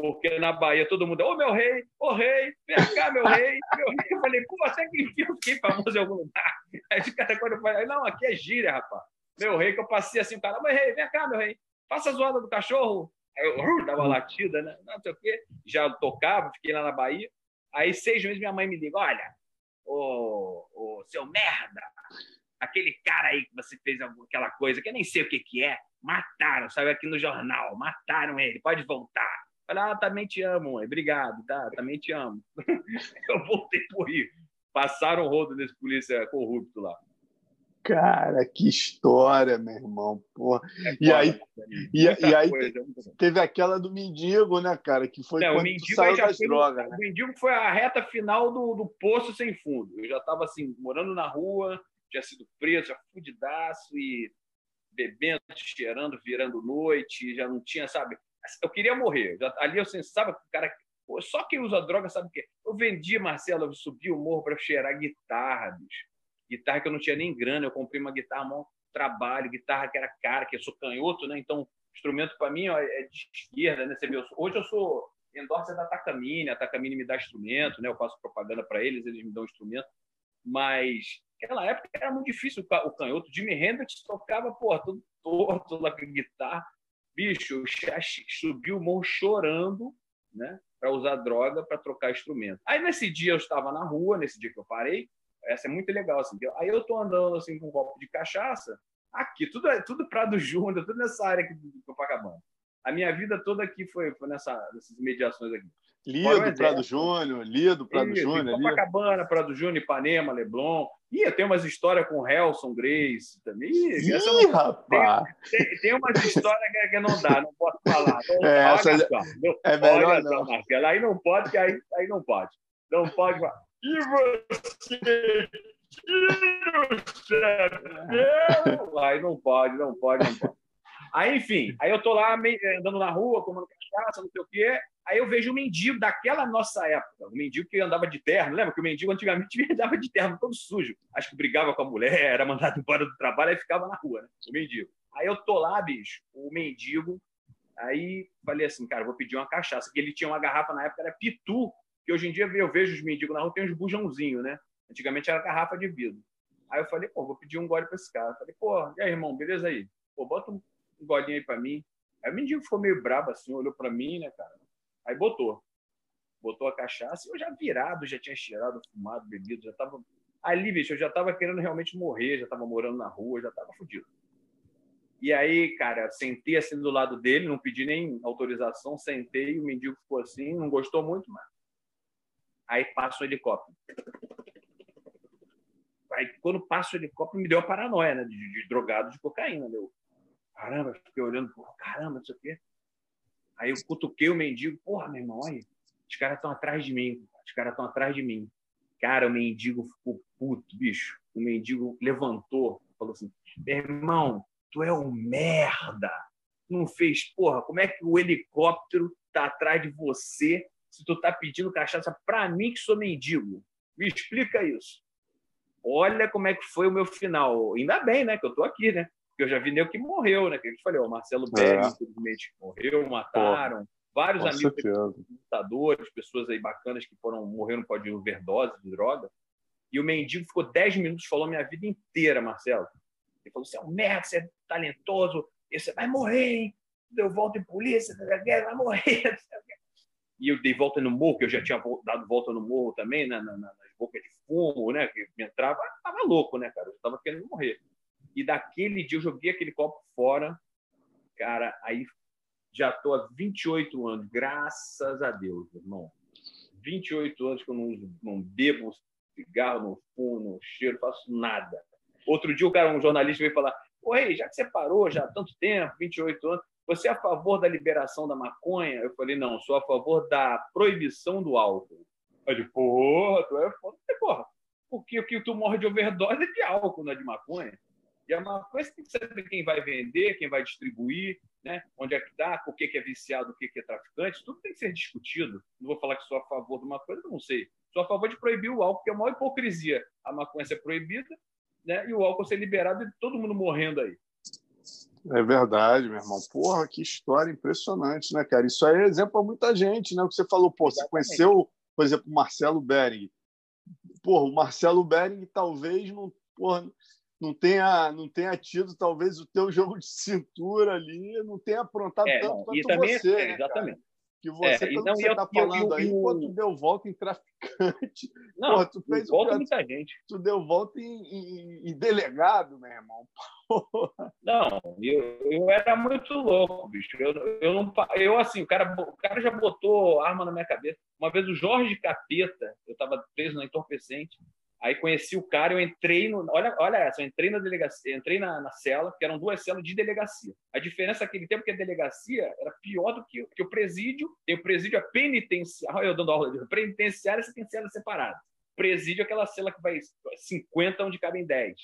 porque na Bahia todo mundo, ô oh, meu rei, ô oh, rei, vem cá, meu rei, meu rei. Eu falei, pô, até que enfim eu fiquei famoso em algum lugar. Aí o cara, quando eu falei, não, aqui é gíria, rapaz. Meu rei, que eu passei assim, o cara, meu rei, vem cá, meu rei, faça a zoada do cachorro. Aí eu dava latida, né? Não sei o quê. Já tocava, fiquei lá na Bahia. Aí, seis meses, minha mãe me liga, olha, ô, ô seu merda, aquele cara aí que você fez aquela coisa, que eu nem sei o que que é, mataram, saiu aqui no jornal, mataram ele, pode voltar. Falei, ah, também te amo, mãe. Obrigado, tá? Também te amo. eu voltei por rir. Passaram o rodo desse polícia corrupto lá. Cara, que história, meu irmão. Porra. É e, aí, e, e, aí coisa, teve aquela do mendigo, né, cara? Que foi Não, quando o mendigo saiu das drogas. Né? O mendigo foi a reta final do, do poço sem fundo. Eu já estava assim, morando na rua, tinha sido preso, já fudidaço e bebendo, cheirando, virando noite, já não tinha, sabe? Eu queria morrer. Ali eu sabe, o cara. Só quem usa droga sabe o quê? Eu vendi, Marcelo, eu subi o morro para cheirar guitarra, bicho. Guitarra que eu não tinha nem grana, eu comprei uma guitarra, um trabalho, guitarra que era cara, que eu sou canhoto, né? Então, instrumento para mim é de esquerda, né? Você vê, hoje eu sou endorser da Takamine, a Takamine me dá instrumento, né? Eu faço propaganda para eles, eles me dão instrumento. Mas naquela época era muito difícil o canhoto. Jimi Hendrix tocava, pô, todo torto lá com guitarra bicho, subiu o morro chorando, né? Para usar droga, para trocar instrumento. Aí nesse dia eu estava na rua, nesse dia que eu parei, essa é muito legal, assim. Aí eu tô andando assim com um copo de cachaça, aqui, tudo, é, tudo Prado Júnior, tudo nessa área aqui do Copacabana. A minha vida toda aqui foi, foi nessa, nessas mediações aqui. Lido, Prado Júnior, Lido, Prado Júnior. Copacabana, Prado Júnior, Ipanema, Leblon. Ih, tem umas histórias com Helson Grace também. Ih, Ih não... rapaz! Tem, tem, tem umas histórias que não dá, não posso falar. Não, é, essa... só, é melhor não. Marcelo. Aí não pode, aí, aí não pode. Não pode falar. E você, Aí não pode, não pode, não pode. Aí, enfim, aí eu tô lá andando na rua, comendo cachaça, não sei o quê. Aí eu vejo o mendigo daquela nossa época, o mendigo que andava de terno. Lembra que o mendigo antigamente andava de terno todo sujo? Acho que brigava com a mulher, era mandado embora do trabalho, aí ficava na rua, né? O mendigo. Aí eu tô lá, bicho, o mendigo. Aí falei assim, cara, vou pedir uma cachaça. Que ele tinha uma garrafa na época, era pitu, que hoje em dia eu vejo os mendigos na rua, tem uns bujãozinhos, né? Antigamente era garrafa de vidro. Aí eu falei, pô, vou pedir um gole para esse cara. falei, pô, e aí, irmão, beleza aí? Pô, bota um golinho aí para mim. Aí o mendigo ficou meio brabo assim, olhou para mim, né, cara? Aí botou. Botou a cachaça e eu já virado, já tinha cheirado, fumado, bebido, já tava. Ali, bicho, eu já tava querendo realmente morrer, já tava morando na rua, já tava fudido. E aí, cara, sentei assim do lado dele, não pedi nem autorização, sentei, o mendigo ficou assim, não gostou muito, mas. Aí passa o helicóptero. Aí, quando passa o helicóptero, me deu a paranoia, né? De, de drogado de cocaína. Meu. Caramba, fiquei olhando, caramba, não sei o quê. Aí eu cutuquei o mendigo, porra, meu irmão, aí, os caras estão atrás de mim, os caras estão atrás de mim. Cara, o mendigo ficou puto, bicho. O mendigo levantou, falou assim: meu irmão, tu é um merda. Não fez, porra, como é que o helicóptero tá atrás de você se tu tá pedindo cachaça para mim que sou mendigo? Me explica isso. Olha como é que foi o meu final. Ainda bem, né, que eu tô aqui, né? Eu já vi nego que morreu, né? Que a gente falou, o Marcelo é. Berg, infelizmente, morreu, mataram. Vários amigos lutadores, pessoas aí bacanas que foram morreram por overdose de droga. E o mendigo ficou 10 minutos falou minha vida inteira, Marcelo. Ele falou: você é um merda, você é talentoso, você vai morrer, hein? Deu volta em polícia, vai morrer. E eu dei volta no morro, que eu já tinha dado volta no morro também, na, na, nas bocas de fumo, né? Que me entrava, tava louco, né, cara? Eu tava querendo morrer. E daquele dia eu joguei aquele copo fora, cara, aí já tô há 28 anos, graças a Deus, irmão. 28 anos que eu não, não bebo cigarro, não fumo, não cheiro, faço nada. Outro dia o cara, um jornalista veio falar: Oi, já que você parou já há tanto tempo, 28 anos, você é a favor da liberação da maconha? Eu falei: Não, sou a favor da proibição do álcool. Falei: Porra, tu é foda. Porra, porque o que tu morre de overdose é de álcool, não é de maconha. E é uma coisa que tem que saber quem vai vender, quem vai distribuir, né? onde é que está, o que é viciado, o que é traficante, tudo tem que ser discutido. Não vou falar que sou a favor de uma coisa, não sei. Sou a favor de proibir o álcool, que é uma hipocrisia. A maconha ser proibida né? e o álcool ser liberado e todo mundo morrendo aí. É verdade, meu irmão. Porra, que história impressionante, né, cara? Isso aí é exemplo para muita gente, né? O que você falou, pô, Exatamente. você conheceu, por exemplo, o Marcelo Bering. Porra, o Marcelo Bering talvez não, porra, não tenha, não tenha tido talvez o teu jogo de cintura ali, não tenha aprontado é, tanto não, quanto também, você, é, né, exatamente. Cara? Que você, é, que você está falando eu, aí, eu, tu deu volta em traficante. Não, tu fez volta muita gente. Tu deu volta em, em, em delegado, meu irmão. Porra. Não, eu, eu era muito louco, bicho. Eu, eu, não, eu assim, o cara, o cara já botou arma na minha cabeça. Uma vez o Jorge Capeta, eu estava preso na entorpecente, Aí conheci o cara, eu entrei no. Olha, olha essa, eu entrei na delegacia, entrei na, na cela, que eram duas celas de delegacia. A diferença naquele tempo é que a delegacia era pior do que, que o presídio. Tem o presídio a penitenciária, eu dando aula de penitenciária, você tem celas separadas. Presídio é aquela cela que vai 50 onde cabem 10.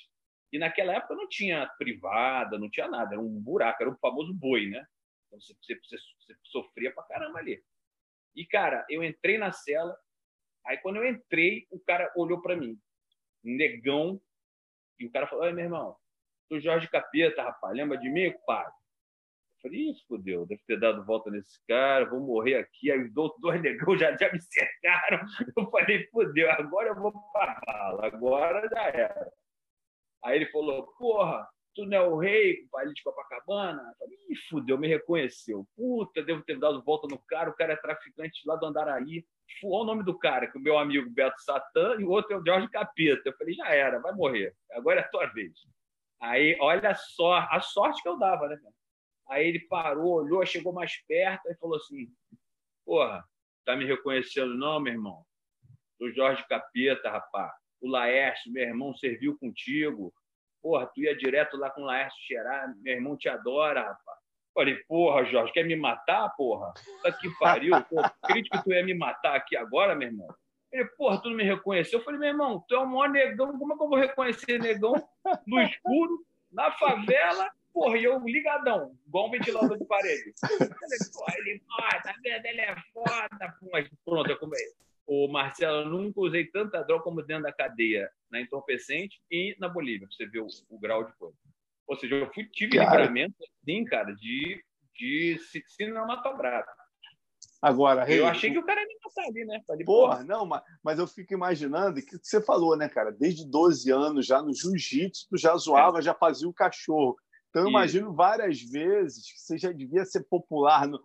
E naquela época não tinha privada, não tinha nada, era um buraco, era o famoso boi, né? Então você, você, você, você sofria pra caramba ali. E, cara, eu entrei na cela, aí quando eu entrei, o cara olhou para mim negão. E o cara falou: Oi, meu irmão, tu Jorge Capeta, rapaz, lembra de mim, pai? Eu falei: Ih, fodeu, deve ter dado volta nesse cara, vou morrer aqui. Aí os dois negão já, já me cercaram. Eu falei: fodeu, agora eu vou pra bala, agora já era. Aí ele falou: Porra, tu não é o rei, pai de Copacabana? Falei, Ih, fudeu, me reconheceu. Puta, devo ter dado volta no cara, o cara é traficante lá do Andaraí. Olha o nome do cara, que o meu amigo Beto Satã e o outro é o Jorge Capeta. Eu falei, já era, vai morrer. Agora é a tua vez. Aí, olha só, a sorte que eu dava, né? Aí ele parou, olhou, chegou mais perto e falou assim: Porra, Tá me reconhecendo, não, meu irmão? Do Jorge Capeta, rapaz. O Laércio, meu irmão, serviu contigo. Porra, tu ia direto lá com o Laércio cheirar. Meu irmão te adora, rapaz. Falei, porra, Jorge, quer me matar, porra? Tá que pariu. Pô, crítico que tu ia me matar aqui agora, meu irmão. Ele, porra, tu não me reconheceu? Eu falei, meu irmão, tu é o maior negão. Como é que eu vou reconhecer negão no escuro, na favela? Porra, e eu ligadão, igual um ventilador de parede. Falei, porra, ele, ah, tá vendo? Ele é foda. Mas pronto, eu comecei o Marcelo, eu nunca usei tanta droga como dentro da cadeia, na entorpecente e na Bolívia, pra você ver o, o grau de coisa. Ou seja, eu fui, tive cara, livramento, sim, cara, de, de cinematográfico. Agora, Rei, eu achei que o cara ia me matar ali, né? Falei, porra, porra, não, mas, mas eu fico imaginando que você falou, né, cara? Desde 12 anos já no jiu-jitsu, tu já zoava, é. já fazia o cachorro. Então, eu imagino várias vezes que você já devia ser popular no,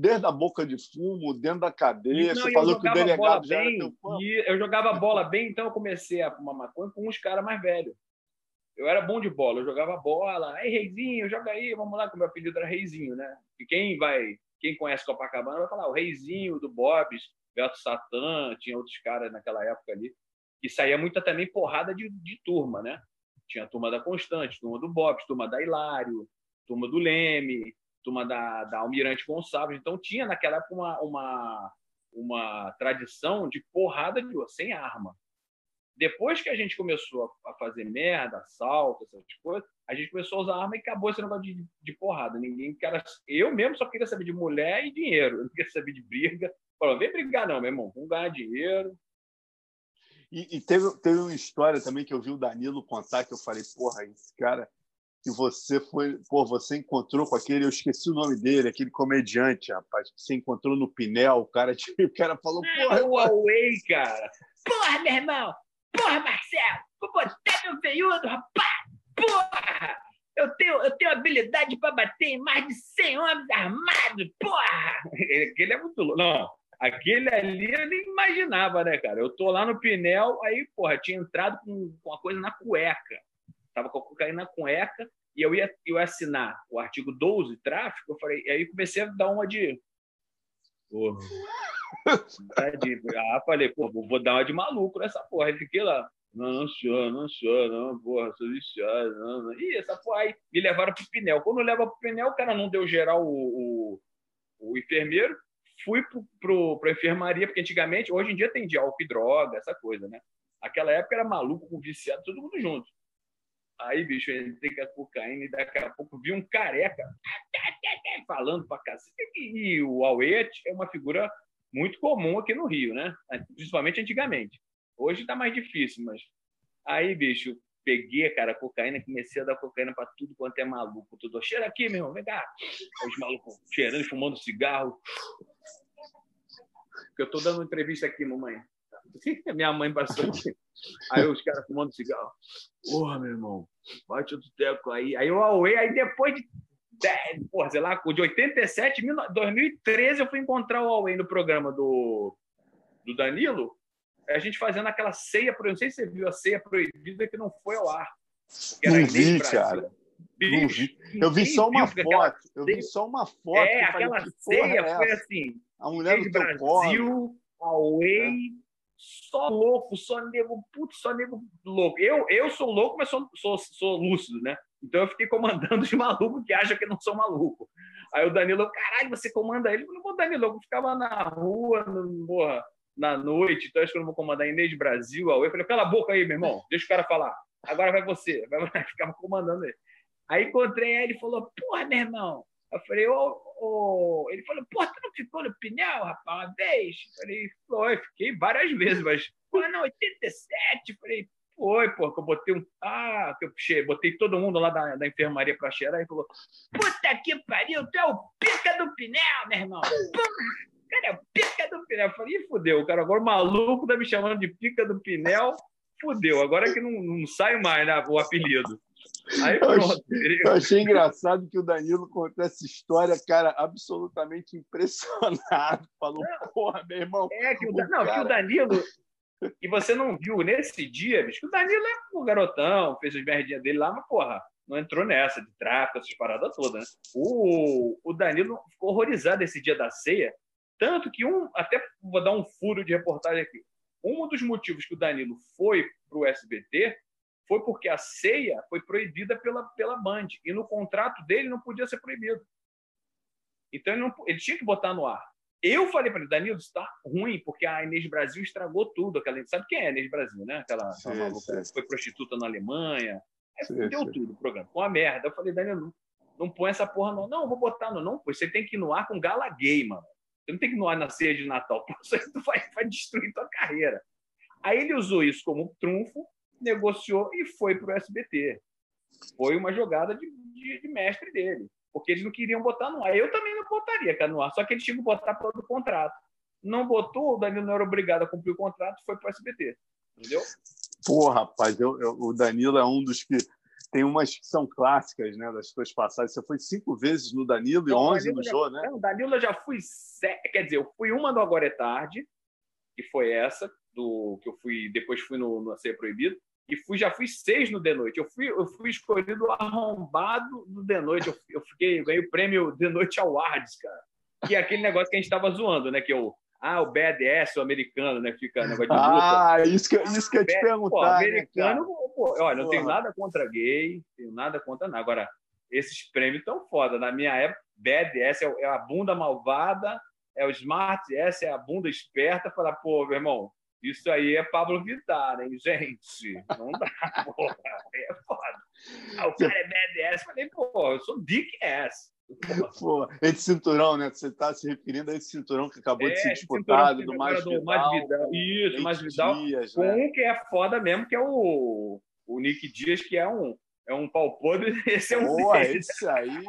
dentro da boca de fumo, dentro da cadeia. Não, você falou que o delegado já bem, era teu fã. eu jogava bola bem, então eu comecei a fumar maconha com uns caras mais velhos. Eu era bom de bola, eu jogava bola. Aí, Reizinho, joga aí, vamos lá, que o meu apelido era Reizinho, né? E quem vai, quem conhece Copacabana vai falar, o Reizinho do Bobs, Beto Satã, tinha outros caras naquela época ali, que saía muita também porrada de, de turma, né? Tinha a turma da Constante, turma do Bob, turma da Hilário, turma do Leme, turma da, da Almirante Gonçalves. Então tinha naquela época uma, uma, uma tradição de porrada de sem arma. Depois que a gente começou a fazer merda, assalto, essas coisas, a gente começou a usar arma e acabou esse negócio de, de porrada. Ninguém quer. Eu mesmo só queria saber de mulher e dinheiro. Eu não queria saber de briga. Falou, vem brigar, não, meu irmão. Vamos ganhar dinheiro. E, e, teve, teve uma história também que eu vi o Danilo contar que eu falei, porra, esse cara que você foi, pô, você encontrou com aquele, eu esqueci o nome dele, aquele comediante, rapaz, que você encontrou no Pinel, o cara, tipo, o cara falou, porra, é o Huawei, cara. Porra, meu irmão. Porra, Marcelo, vou botar meu veiudo, rapaz. Porra! Eu tenho, eu tenho habilidade para bater em mais de 100 homens armados, porra! Aquele é muito louco. Não, Aquele ali eu nem imaginava, né, cara? Eu tô lá no Pinel, aí, porra, tinha entrado com, uma coisa na cueca. Tava com a cocaína na cueca e eu ia, eu ia assinar o artigo 12, tráfico. Eu falei, aí comecei a dar uma de. Porra. ah, falei, pô, vou dar uma de maluco nessa porra. Aí fiquei lá. Não, não senhor, não senhor, não, porra, sou viciado, não, não. Ih, essa porra aí me levaram pro Pinel. Quando leva pro Pinel, o cara não deu geral o, o, o enfermeiro fui para a enfermaria, porque antigamente, hoje em dia tem de álcool e droga, essa coisa, né? Aquela época era maluco com viciado, todo mundo junto. Aí, bicho, eu entrei com a cocaína e daqui a pouco vi um careca falando pra cacete. E o Auet é uma figura muito comum aqui no Rio, né? Principalmente antigamente. Hoje tá mais difícil, mas aí, bicho, peguei, cara, cocaína, comecei a dar cocaína para tudo quanto é maluco. Tudo, cheira aqui, meu irmão, vem cá. Os malucos cheirando fumando cigarro. Porque eu tô dando entrevista aqui, mamãe. Minha mãe aqui. Aí os caras fumando cigarro. Porra, meu irmão, bate o teco aí. Aí o Huawei, aí depois de. Porra, sei lá, de 87, 2013, eu fui encontrar o Huawei no programa do, do Danilo a gente fazendo aquela ceia, não sei se você viu a ceia proibida que não foi ao ar. Não vi, cara. vi. Eu vi só uma foto. Eu vi só uma foto. É, aquela falei, ceia é foi assim. A mulher do Brasil, corpo. Away, é. só louco, só nego, putz, só nego louco. Eu, eu sou louco, mas sou, sou, sou lúcido, né? Então eu fiquei comandando de maluco que acha que não sou maluco. Aí o Danilo, caralho, você comanda ele? Eu falei, Danilo, eu ficava na rua, no, porra, na noite, então acho que eu não vou comandar Inês Brasil, Eu falei, cala a boca aí, meu irmão, deixa o cara falar. Agora vai você, vai ficar comandando ele. Aí encontrei ele e falou, porra, meu irmão. Eu falei, ô, ô, ele falou, porra, tu não ficou no pneu, rapaz, uma vez? Eu falei, foi, fiquei várias vezes, mas, pô, não, 87. Eu falei, foi, pô, que eu botei um. Ah, que eu puxei, botei todo mundo lá da, da enfermaria pra cheirar e falou: Puta que pariu, tu é o pica do pneu, meu irmão. Cara, é pica do Pinel. Eu falei, fudeu, o cara agora maluco tá me chamando de pica do Pinel. Fudeu, agora é que não, não sai mais né, o apelido. Aí pronto. Eu achei engraçado que o Danilo contou essa história, cara, absolutamente impressionado. Falou, porra, meu irmão. É, que o, o não, que o Danilo. E você não viu nesse dia, bicho, que o Danilo é um garotão, fez as merdinhas dele lá, mas, porra, não entrou nessa de tráfico, essas paradas todas, né? O, o Danilo ficou horrorizado esse dia da ceia, Tanto que um, até vou dar um furo de reportagem aqui. Um dos motivos que o Danilo foi para o SBT foi porque a ceia foi proibida pela, pela Band. E no contrato dele não podia ser proibido. Então ele, não, ele tinha que botar no ar. Eu falei para ele, Danilo, está ruim, porque a Inês Brasil estragou tudo. Aquela, sabe quem é a Inês Brasil, né? Aquela, sim, sim. foi prostituta na Alemanha. É, deu tudo o programa. Com a merda. Eu falei, Danilo, não, não põe essa porra, não. Não, vou botar no não. Pois você tem que ir no ar com gala gay, mano. Você não tem que ir no ar na ceia de Natal. Isso vai, vai destruir tua carreira. Aí ele usou isso como trunfo, negociou e foi para o SBT. Foi uma jogada de, de, de mestre dele porque eles não queriam botar no ar. Eu também não botaria cara, no ar, só que eles tinham que botar todo o contrato. Não botou, o Danilo não era obrigado a cumprir o contrato, foi para o SBT. Entendeu? Pô, rapaz, eu, eu, o Danilo é um dos que tem umas que são clássicas, né, das suas passagens. Você foi cinco vezes no Danilo e onze no Jô, né? Não, Danilo eu já fui, quer dizer, eu fui uma do Agora é Tarde, que foi essa, do que eu fui, depois fui no, no Ser Proibido e fui, já fui seis no The Noite. Eu fui, eu fui escolhido arrombado no The Noite. Eu, eu fiquei, eu ganhei o prêmio The Noite Awards, cara. Que é aquele negócio que a gente estava zoando, né? Que eu, ah, o BDS, o americano, né? Fica negócio de luta. Ah, isso que, isso que eu ia te perguntar. Pô, né, americano, né, pô, olha, não tenho nada contra gay, tenho nada contra nada. Agora, esses prêmios tão foda. Na minha época, BDS é, é a bunda malvada, é o Smart S, é a bunda esperta. Falar, pô, meu irmão, isso aí é Pablo Vittar, hein, gente? Não dá, porra. É foda. Ah, o cara é BDS. Falei, pô, eu sou Dick S. Pô, esse cinturão, né? Você está se referindo a esse cinturão que acabou é, de ser disputado do Mais Vidal. Vidal. Isso, Mais Vidal. Dias, com né? um que é foda mesmo, que é o, o Nick Dias, que é um, é um pau podre. Esse é um Pô, esse aí,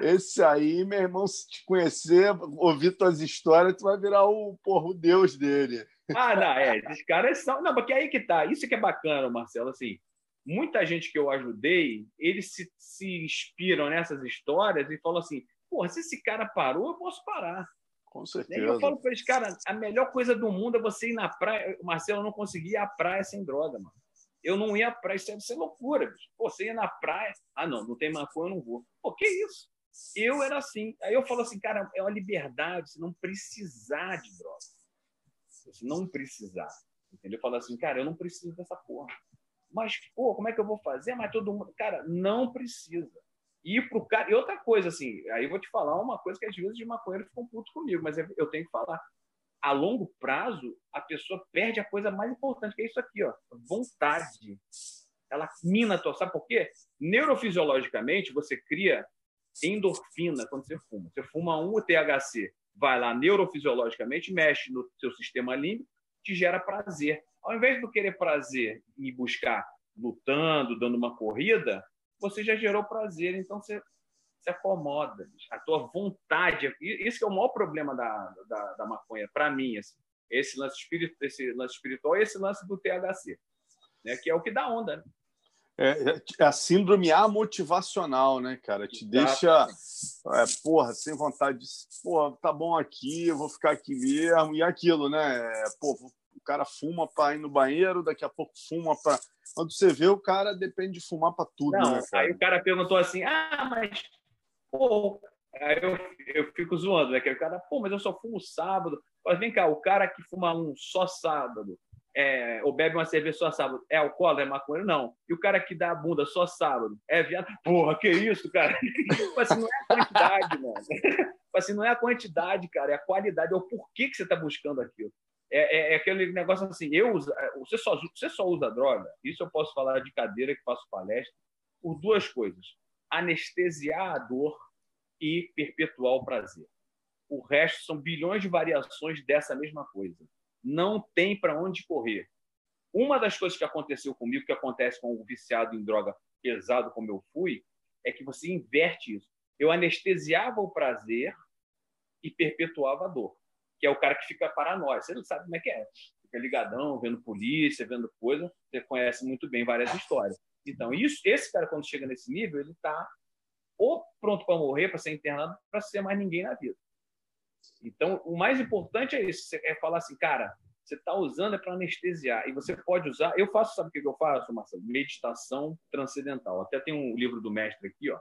esse aí, meu irmão, se te conhecer, ouvir tuas histórias, tu vai virar o, porra, o deus dele. Ah, não, é. Esses caras são. Não, porque aí que tá. Isso que é bacana, Marcelo. Assim, muita gente que eu ajudei, eles se, se inspiram nessas histórias e falam assim: porra, se esse cara parou, eu posso parar. Com certeza. E eu falo para eles, cara, a melhor coisa do mundo é você ir na praia. Marcelo não conseguia ir à praia sem droga, mano. Eu não ia à praia, isso deve ser loucura, bicho. Pô, você ia na praia. Ah, não, não tem maconha, eu não vou. Pô, que isso? Eu era assim. Aí eu falo assim, cara, é uma liberdade, você não precisar de droga se não precisar. Entendeu? Fala assim, cara, eu não preciso dessa porra. Mas, pô, como é que eu vou fazer? Mas todo mundo. Cara, não precisa. E pro cara. E outra coisa, assim, aí eu vou te falar uma coisa que às vezes de maconheiro ficam puto comigo, mas eu tenho que falar. A longo prazo, a pessoa perde a coisa mais importante, que é isso aqui, ó. Vontade. Ela mina a tua. Sabe por quê? Neurofisiologicamente, você cria endorfina quando você fuma. Você fuma um THC vai lá neurofisiologicamente, mexe no seu sistema límbico, te gera prazer. Ao invés de querer prazer e buscar lutando, dando uma corrida, você já gerou prazer, então você se acomoda. A tua vontade, isso que é o maior problema da, da, da maconha, para mim, assim, esse lance, espírito, esse lance espiritual e esse lance do THC, né, que é o que dá onda. Né? É, é, a síndrome amotivacional, né, cara? Te deixa, é, porra, sem vontade de. Porra, tá bom aqui, eu vou ficar aqui mesmo. E aquilo, né? Pô, o cara fuma para ir no banheiro, daqui a pouco fuma para. Quando você vê, o cara depende de fumar para tudo, Não, né? Aí o cara perguntou assim: ah, mas. Pô. Aí eu, eu fico zoando, né? Que o cara, pô, mas eu só fumo sábado. Mas vem cá, o cara que fuma um só sábado é, ou bebe uma cerveja só sábado, é alcoólatra, é maconha? Não. E o cara que dá a bunda só sábado, é viado? Porra, que isso, cara? assim, não é a quantidade, mano. assim, não é a quantidade, cara, é a qualidade, é o porquê que você está buscando aquilo. É, é, é, aquele negócio assim, eu uso, você, só, você só usa droga, isso eu posso falar de cadeira que faço palestra, por duas coisas. Anestesiar a dor e perpetuar o prazer. O resto são bilhões de variações dessa mesma coisa não tem para onde correr. Uma das coisas que aconteceu comigo, que acontece com o viciado em droga pesado como eu fui, é que você inverte isso. Eu anestesiava o prazer e perpetuava a dor, que é o cara que fica paranoico. Você não sabe como é que é. Fica ligadão, vendo polícia, vendo coisa. Você conhece muito bem várias histórias. Então, isso, esse cara, quando chega nesse nível, ele está ou pronto para morrer, para ser internado, para ser mais ninguém na vida. Então, o mais importante é isso, é falar assim, cara, você está usando é para anestesiar. E você pode usar. Eu faço, sabe o que eu faço, Marcelo? Meditação transcendental. Até tem um livro do mestre aqui, ó,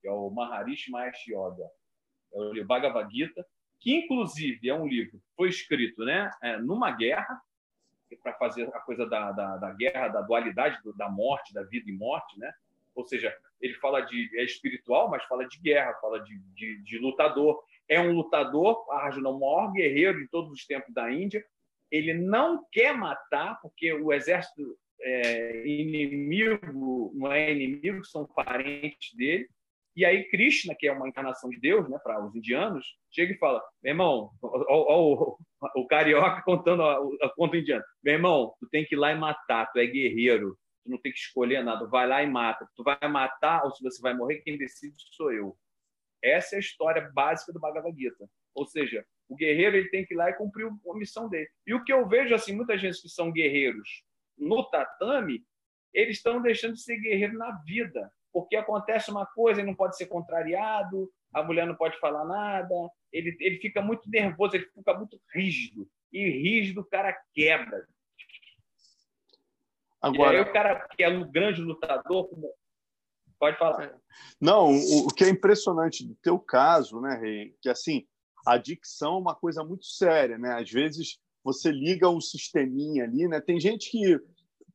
que é o Maharishi Mahesh Yoga. É o Bhagavad Gita, que inclusive é um livro que foi escrito né, é, numa guerra, para fazer a coisa da, da, da, guerra, da dualidade da morte, da vida e morte, né? Ou seja, ele fala de é espiritual, mas fala de guerra, fala de, de, de lutador. É um lutador, Arjuna, o maior guerreiro de todos os tempos da Índia. Ele não quer matar, porque o exército é, inimigo não é inimigo, são parentes dele. E aí Krishna, que é uma encarnação de Deus, né, para os indianos, chega e fala: "Meu irmão, o, o, carioca contando a, a conta indiana. Meu irmão, tu tem que ir lá e matar, tu é guerreiro, tu não tem que escolher nada, vai lá e mata. Tu vai matar ou se você vai morrer, quem decide sou eu." Essa é a história básica do Bhagavad Gita. Ou seja, o guerreiro ele tem que ir lá e cumprir a missão dele. E o que eu vejo assim, muitas vezes que são guerreiros no tatame, eles estão deixando de ser guerreiro na vida porque acontece uma coisa e não pode ser contrariado, a mulher não pode falar nada, ele, ele fica muito nervoso, ele fica muito rígido. E rígido o cara quebra. Agora, e aí o cara que é um grande lutador, pode falar. É. Não, o, o que é impressionante do teu caso, né, Rei, que assim, a adicção é uma coisa muito séria, né? Às vezes você liga um sisteminha ali, né? Tem gente que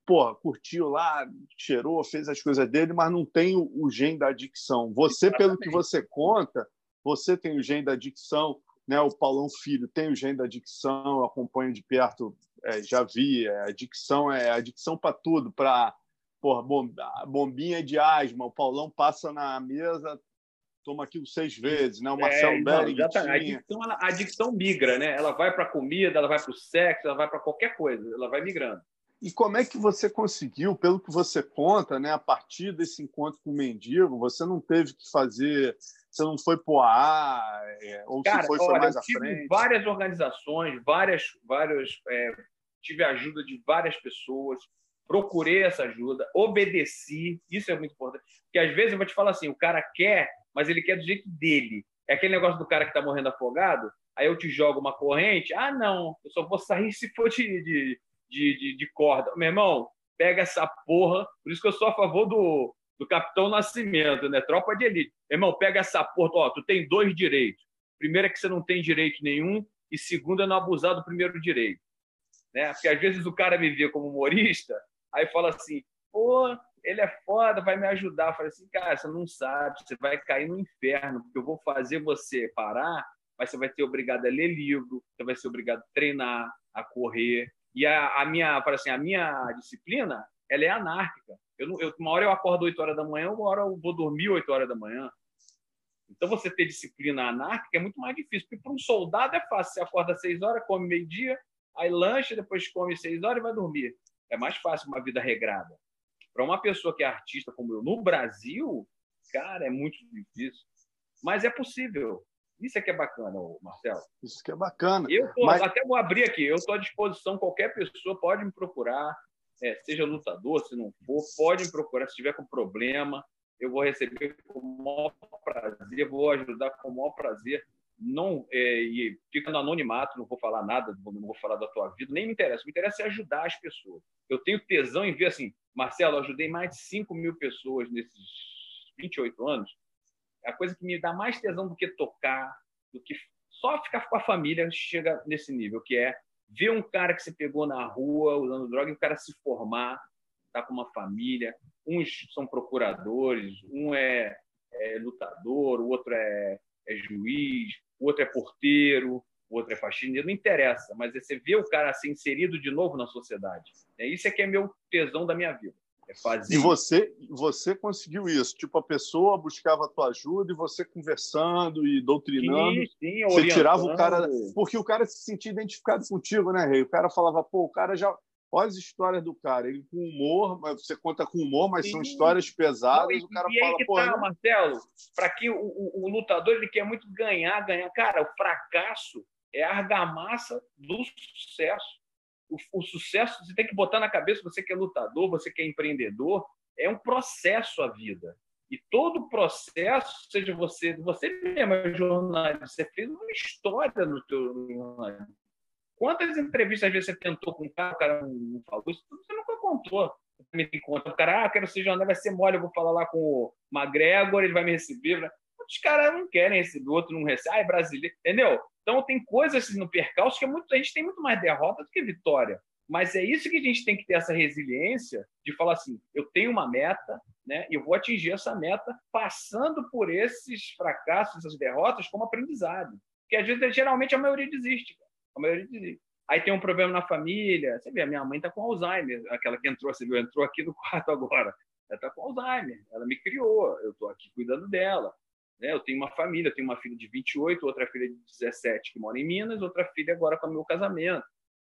porra, curtiu lá, cheirou, fez as coisas dele, mas não tem o, o gene da adicção. Você, Exatamente. pelo que você conta, você tem o gene da adicção, né? O Paulão Filho tem o gene da adicção, acompanho de perto, é, já vi, é, adicção é adicção para tudo, para bombinha de asma, o Paulão passa na mesa, toma aquilo seis vezes, né? O Marcelo é, Bering não, a adicção, ela, a adicção migra, né? Ela vai para comida, ela vai para o sexo, ela vai para qualquer coisa, ela vai migrando. E como é que você conseguiu, pelo que você conta, né, a partir desse encontro com o mendigo, você não teve que fazer, você não foi para o AA, é, ou Cara, se foi, olha, foi mais à frente? várias organizações, várias, várias é, tive ajuda de várias pessoas, procurei essa ajuda, obedeci, isso é muito importante, porque às vezes eu vou te falar assim, o cara quer, mas ele quer do jeito dele. É aquele negócio do cara que está morrendo afogado, aí eu te jogo uma corrente, ah, não, eu só vou sair se for de, de de, de, de corda. Meu irmão, pega essa porra. Por isso que eu sou a favor do, do Capitão Nascimento, né? Tropa de elite. Meu irmão, pega essa porra. Ó, tu tem dois direitos. Primeiro é que você não tem direito nenhum, e segundo é não abusar do primeiro direito. Né? Porque às vezes o cara me vê como humorista, aí fala assim, pô, ele é foda, vai me ajudar. Falei assim, cara, você não sabe, você vai cair no inferno, porque eu vou fazer você parar, mas você vai ser obrigado a ler livro, você vai ser obrigado a treinar, a correr, e a, a minha, assim, a minha disciplina, ela é anárquica. Eu, eu, uma hora eu acordo 8 horas da manhã, uma hora eu vou dormir 8 horas da manhã. Então, você ter disciplina anárquica é muito mais difícil, porque para um soldado é fácil. Você acorda às 6 horas, come meio-dia, aí lancha, depois come 6 horas e vai dormir. É mais fácil uma vida regrada. Para uma pessoa que é artista como eu, no Brasil, cara, é muito difícil. Mas é possível. Isso é que é bacana, Marcelo. Isso que é bacana. Eu tô, Mas... até vou abrir aqui, eu estou à disposição, qualquer pessoa pode me procurar, é, seja lutador, se não for, pode me procurar, se tiver com problema, eu vou receber com o maior prazer, vou ajudar com o maior prazer. Não, é, e fica no anonimato, não vou falar nada, não vou falar da tua vida, nem me interessa. Me interessa é ajudar as pessoas. Eu tenho tesão em ver assim, Marcelo, eu ajudei mais de 5 mil pessoas nesses 28 anos a coisa que me dá mais tesão do que tocar, do que só ficar com a família, chega nesse nível, que é ver um cara que se pegou na rua usando droga e o cara se formar, tá com uma família. Uns são procuradores, um é, é lutador, o outro é, é juiz, o outro é porteiro, o outro é faxineiro, não interessa, mas é você vê o cara ser inserido de novo na sociedade. Isso é que é meu tesão da minha vida. É fazer. E você, você conseguiu isso? Tipo, a pessoa buscava a tua ajuda e você conversando e doutrinando. Sim, sim, você tirava o cara. Porque o cara se sentia identificado contigo, né, Rei? O cara falava, pô, o cara já. Olha as histórias do cara. Ele com humor, você conta com humor, mas sim. são histórias pesadas. Não, e, o cara e fala, aí pô. Tá. Marcelo, para que o, o, o lutador ele quer muito ganhar, ganhar. Cara, o fracasso é a argamassa do sucesso o, o, sucesso, você tem que botar na cabeça, você que é lutador, você que é empreendedor, é um processo a vida. E todo processo, seja você, você mesmo é jornalista, você fez uma história no teu. Quantas entrevistas às vezes você tentou com um cara, o cara não falou isso, você nunca contou. Me conta, o cara, ah, quero ser jornalista, vai ser mole, eu vou falar lá com o McGregor, ele vai me receber. Os caras não querem receber, o outro não recebe, ah, é brasileiro, entendeu? Então, tem coisas no percalço que é muito, a gente tem muito mais derrota do que vitória. Mas é isso que a gente tem que ter essa resiliência de falar assim: eu tenho uma meta, né? Eu vou atingir essa meta passando por esses fracassos, essas derrotas como aprendizado. Porque às vezes, geralmente, a maioria desiste. A maioria desiste. Aí tem um problema na família. Você vê, a minha mãe está com Alzheimer, aquela que entrou, você viu, entrou aqui no quarto agora. Ela está com Alzheimer. Ela me criou, eu estou aqui cuidando dela. Né? Eu tenho uma família, eu tenho uma filha de 28, outra filha de 17 que mora em Minas, outra filha agora com o meu casamento.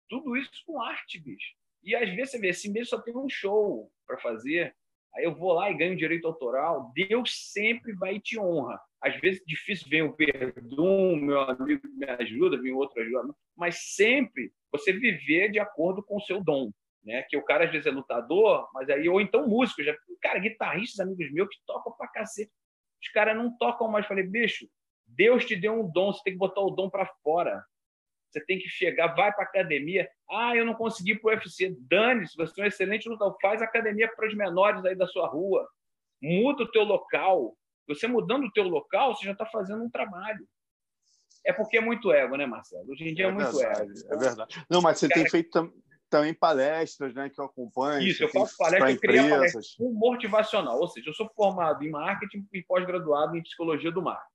Tudo isso com arte, bicho. E às vezes você vê, esse mês só tem um show para fazer, aí eu vou lá e ganho direito autoral, Deus sempre vai te honra. Às vezes difícil vem o Verdun, meu amigo me ajuda, vem outro ajuda, mas sempre você viver de acordo com o seu dom. Né? Que o cara às vezes é lutador, mas aí, ou então músico, já, cara, guitarristas, amigos meus que tocam pra cacete os caras não tocam mais. Falei, bicho, Deus te deu um dom, você tem que botar o dom para fora. Você tem que chegar, vai para academia. Ah, eu não consegui para o UFC. Dane-se, você é um excelente lutador. Faz academia para os menores aí da sua rua. Muda o teu local. Você mudando o teu local, você já está fazendo um trabalho. É porque é muito ego, né, Marcelo? Hoje em dia é, é muito verdade, ego. É verdade. Não, mas você cara... tem feito também palestras, né, que eu acompanho. Isso, eu faço palestra, eu criei palestra motivacional, ou seja, eu sou formado em marketing e pós-graduado em psicologia do marketing.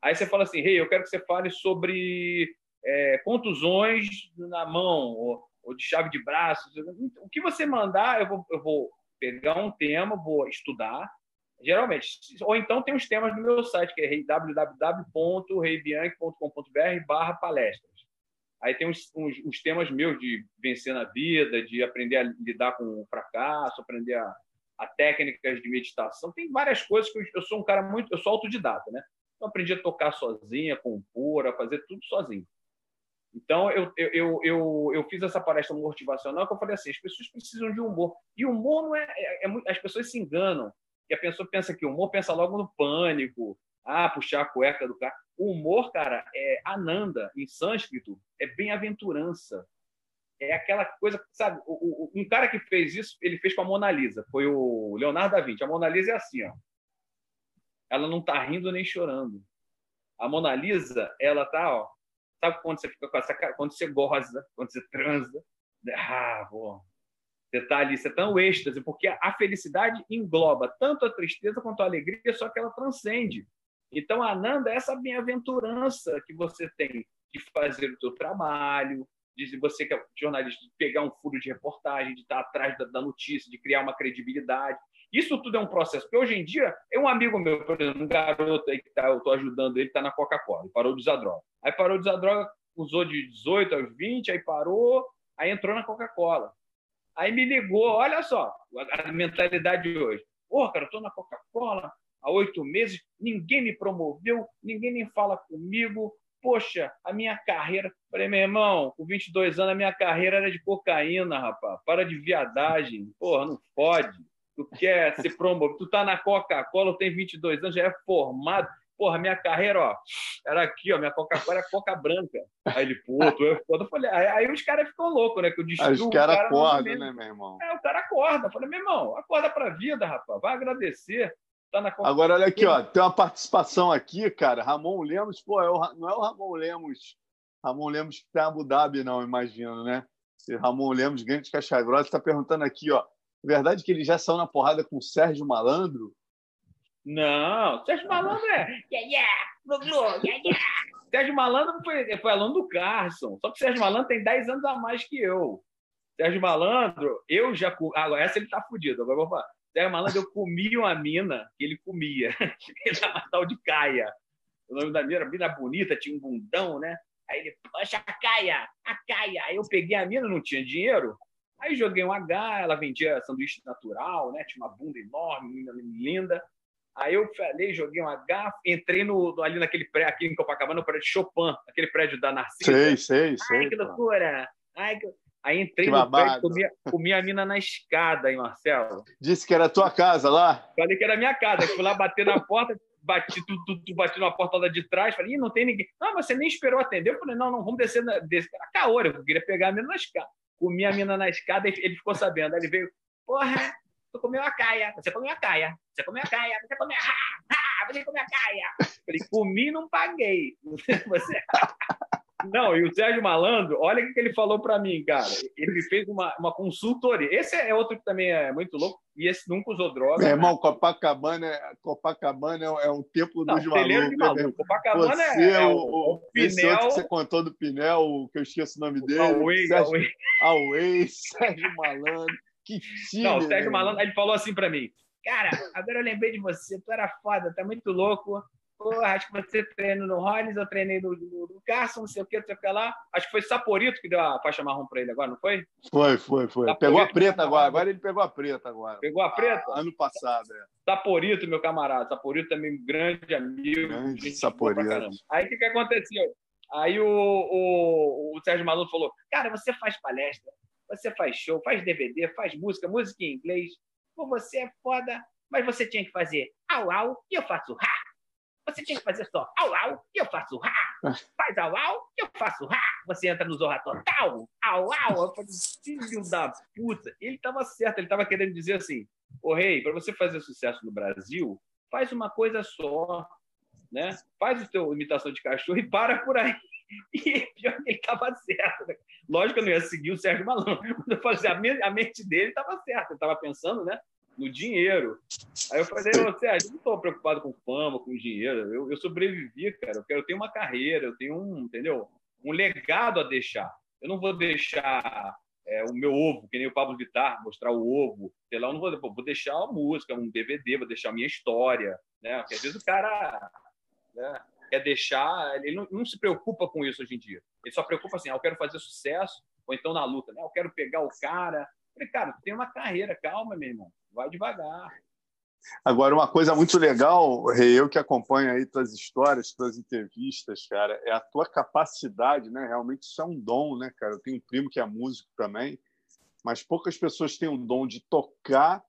Aí você fala assim, rei, hey, eu quero que você fale sobre é, contusões na mão ou, ou, de chave de braço. O que você mandar, eu vou, eu vou pegar um tema, vou estudar, geralmente. Ou então tem os temas no meu site, que é www.reibianchi.com.br barra palestra. Aí tem uns, uns, uns, temas meus de vencer na vida, de aprender a lidar com o fracasso, aprender a, a técnicas de meditação. Tem várias coisas que eu, eu, sou um cara muito, eu sou autodidata, né? Então aprendi a tocar sozinha, compor, a fazer tudo sozinho. Então eu, eu, eu, eu, eu fiz essa palestra motivacional que eu falei assim, as pessoas precisam de humor. E humor não é, é, é as pessoas se enganam. Que a pessoa pensa que humor pensa logo no pânico, ah, puxar a cueca do cara. O humor, cara, é ananda, em sânscrito, é bem-aventurança. É aquela coisa, sabe? O, o, um cara que fez isso, ele fez com a Mona Lisa, foi o Leonardo da Vinci. A Mona Lisa é assim, ó. Ela não tá rindo nem chorando. A Mona Lisa, ela tá, ó. Sabe quando você fica com essa cara? Quando você goza, quando você transa. Ah, pô. Você tá ali, você tá no êxtase, porque a felicidade engloba tanto a tristeza quanto a alegria, só que ela transcende. Então, Ananda essa bem-aventurança que você tem de fazer o seu trabalho, de você que é jornalista, de pegar um furo de reportagem, de estar atrás da, da notícia, de criar uma credibilidade. Isso tudo é um processo. Porque hoje em dia, é um amigo meu, por exemplo, um garoto aí que tá, eu estou ajudando ele, está na Coca-Cola, parou de usar droga. Aí parou de usar droga, usou de 18 aos 20, aí parou, aí entrou na Coca-Cola. Aí me ligou, olha só, a mentalidade de hoje. Pô, cara, eu estou na Coca-Cola, há oito meses, ninguém me promoveu, ninguém nem fala comigo. Poxa, a minha carreira. Falei, meu irmão, com 22 anos, a minha carreira era de cocaína, rapaz. Para de viadagem. Porra, não pode. Tu quer ser promovido. Tu tá na Coca-Cola, tem 22 anos, já é formado. Porra, minha carreira, ó, era aqui, ó, minha Coca-Cola é Coca Branca. Aí ele, pô, tu é foda. Eu falei, aí, aí os caras ficam loucos, né? Que eu destruo Os caras cara acordam, né, meu irmão? É, o cara acorda. Eu falei, meu irmão, acorda pra vida, rapaz. Vai agradecer. Tá na Agora, olha aqui, ó, tem uma participação aqui, cara. Ramon Lemos, pô, é o, não é o Ramon Lemos, Ramon Lemos que tá em Abu Dhabi, não, imagino, né? Esse Ramon Lemos, grande caixa grossa, está perguntando aqui, ó. É verdade que ele já saiu na porrada com o Sérgio Malandro? Não, Sérgio Malandro é. Yeah, yeah, yeah, yeah. Sérgio Malandro foi, foi aluno do Carson. Só que o Sérgio Malandro tem 10 anos a mais que eu. Sérgio Malandro, eu já. Agora, essa ele tá fudido. Agora vou falar. Zé Malandro, eu comi uma mina que ele comia, na tal de Caia. O nome da mina era mina bonita, tinha um bundão, né? Aí ele, poxa, a Caia, a Caia. Aí eu peguei a mina, não tinha dinheiro. Aí joguei um H, ela vendia sanduíche natural, né? Tinha uma bunda enorme, menina linda. Aí eu falei, joguei um H, entrei no, ali naquele prédio, aqui em Copacabana, no prédio Chopin, aquele prédio da Narcisa. Sei, sei, sei. Ai, que loucura! Ai, que... Aí entrei no prédio, comia, comia a mina na escada, hein, Marcelo? Disse que era tua casa lá? Falei que era minha casa. Fui lá bater na porta, bati, tu, tu, tu bati na porta lá de trás. Falei, Ih, não tem ninguém. Não, você nem esperou atender. Eu falei, não, não, vamos descer. Na, descer. Era caô, eu queria pegar a mina na escada. Comi a mina na escada e ele ficou sabendo. Aí ele veio, porra, tu comeu a caia, você comeu a caia, você comeu a caia, você comeu a... Ah, você comeu a caia. Falei, comi e não paguei. Você... Não, e o Sérgio Malandro, olha o que ele falou para mim, cara. Ele fez uma, uma consultoria. Esse é outro que também é muito louco, e esse nunca usou droga. Meu irmão, Copacabana, é, Copacabana é um templo dos malucos. Maluco. Copacabana você, é, é o, o, o outro que você contou do Pinel, que eu esqueço o nome dele. Away, Sérgio, Away. Away, Sérgio Malandro. Que time, Não, o Sérgio Malandro, ele falou assim para mim, cara, agora eu lembrei de você, tu era foda, tá muito louco, Porra, acho que você treina no Rollins, eu treinei no, no, no Carson, não sei o que, não sei o que lá. Acho que foi Saporito que deu a faixa marrom para ele agora, não foi? Foi, foi, foi. Saporito, pegou a preta agora. Agora ele pegou a preta agora. Pegou a preta? Ah, ano passado, é. Saporito, meu camarada. Saporito também um grande amigo. Grande Saporito. Aí o que, que aconteceu? Aí o, o, o Sérgio Maluco falou: Cara, você faz palestra, você faz show, faz DVD, faz música, música em inglês. Pô, você é foda, mas você tinha que fazer au au e eu faço ha. Você tinha que fazer só au au e eu faço rá. Faz au au e eu faço rá. Você entra no Zorra Total, au au. Eu falei, filho da puta. Ele estava certo, ele estava querendo dizer assim: Ô rei, para você fazer sucesso no Brasil, faz uma coisa só. Né? Faz o teu imitação de cachorro e para por aí. E pior que ele estava certo. Né? Lógico que eu não ia seguir o Sérgio Malandro, mas eu falei, assim, a mente dele estava certa. Ele estava pensando, né? No dinheiro. Aí eu falei, você, eu não estou preocupado com fama, com dinheiro. Eu, eu sobrevivi, cara. Eu quero ter uma carreira, eu tenho um, entendeu? Um legado a deixar. Eu não vou deixar é, o meu ovo, que nem o Pablo Vittar, mostrar o ovo. Sei lá, eu não vou, vou deixar a música, um DVD, vou deixar a minha história, né? Porque às vezes o cara né, quer deixar, ele não, não, se preocupa com isso hoje em dia. Ele só preocupa assim, ah, eu quero fazer sucesso, ou então na luta, né? Eu quero pegar o cara. Eu falei, cara, tem uma carreira, calma, meu irmão vai devagar. Agora, uma coisa muito legal, Rei, eu que acompanho aí tuas histórias, tuas entrevistas, cara, é a tua capacidade, né? Realmente isso é um dom, né, cara? Eu tenho um primo que é músico também, mas poucas pessoas têm o dom de tocar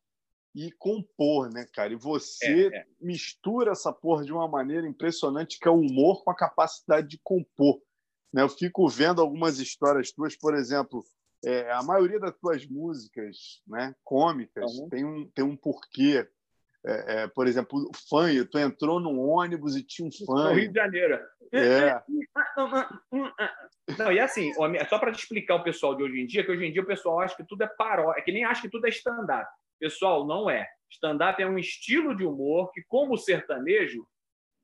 e compor, né, cara? E você é, é. mistura essa porra de uma maneira impressionante, que é o humor com a capacidade de compor. Né? Eu fico vendo algumas histórias tuas, por exemplo, é, a maioria das tuas músicas né, cômicas uhum. tem, um, tem um porquê. É, é, por exemplo, o fã, tu entrou num ônibus e tinha um fã. No Rio de Janeiro. É. Não, e assim, só para te explicar o pessoal de hoje em dia, que hoje em dia o pessoal acha que tudo é paródia, é que nem acha que tudo é stand-up. Pessoal, não é. Stand-up é um estilo de humor que, como o sertanejo,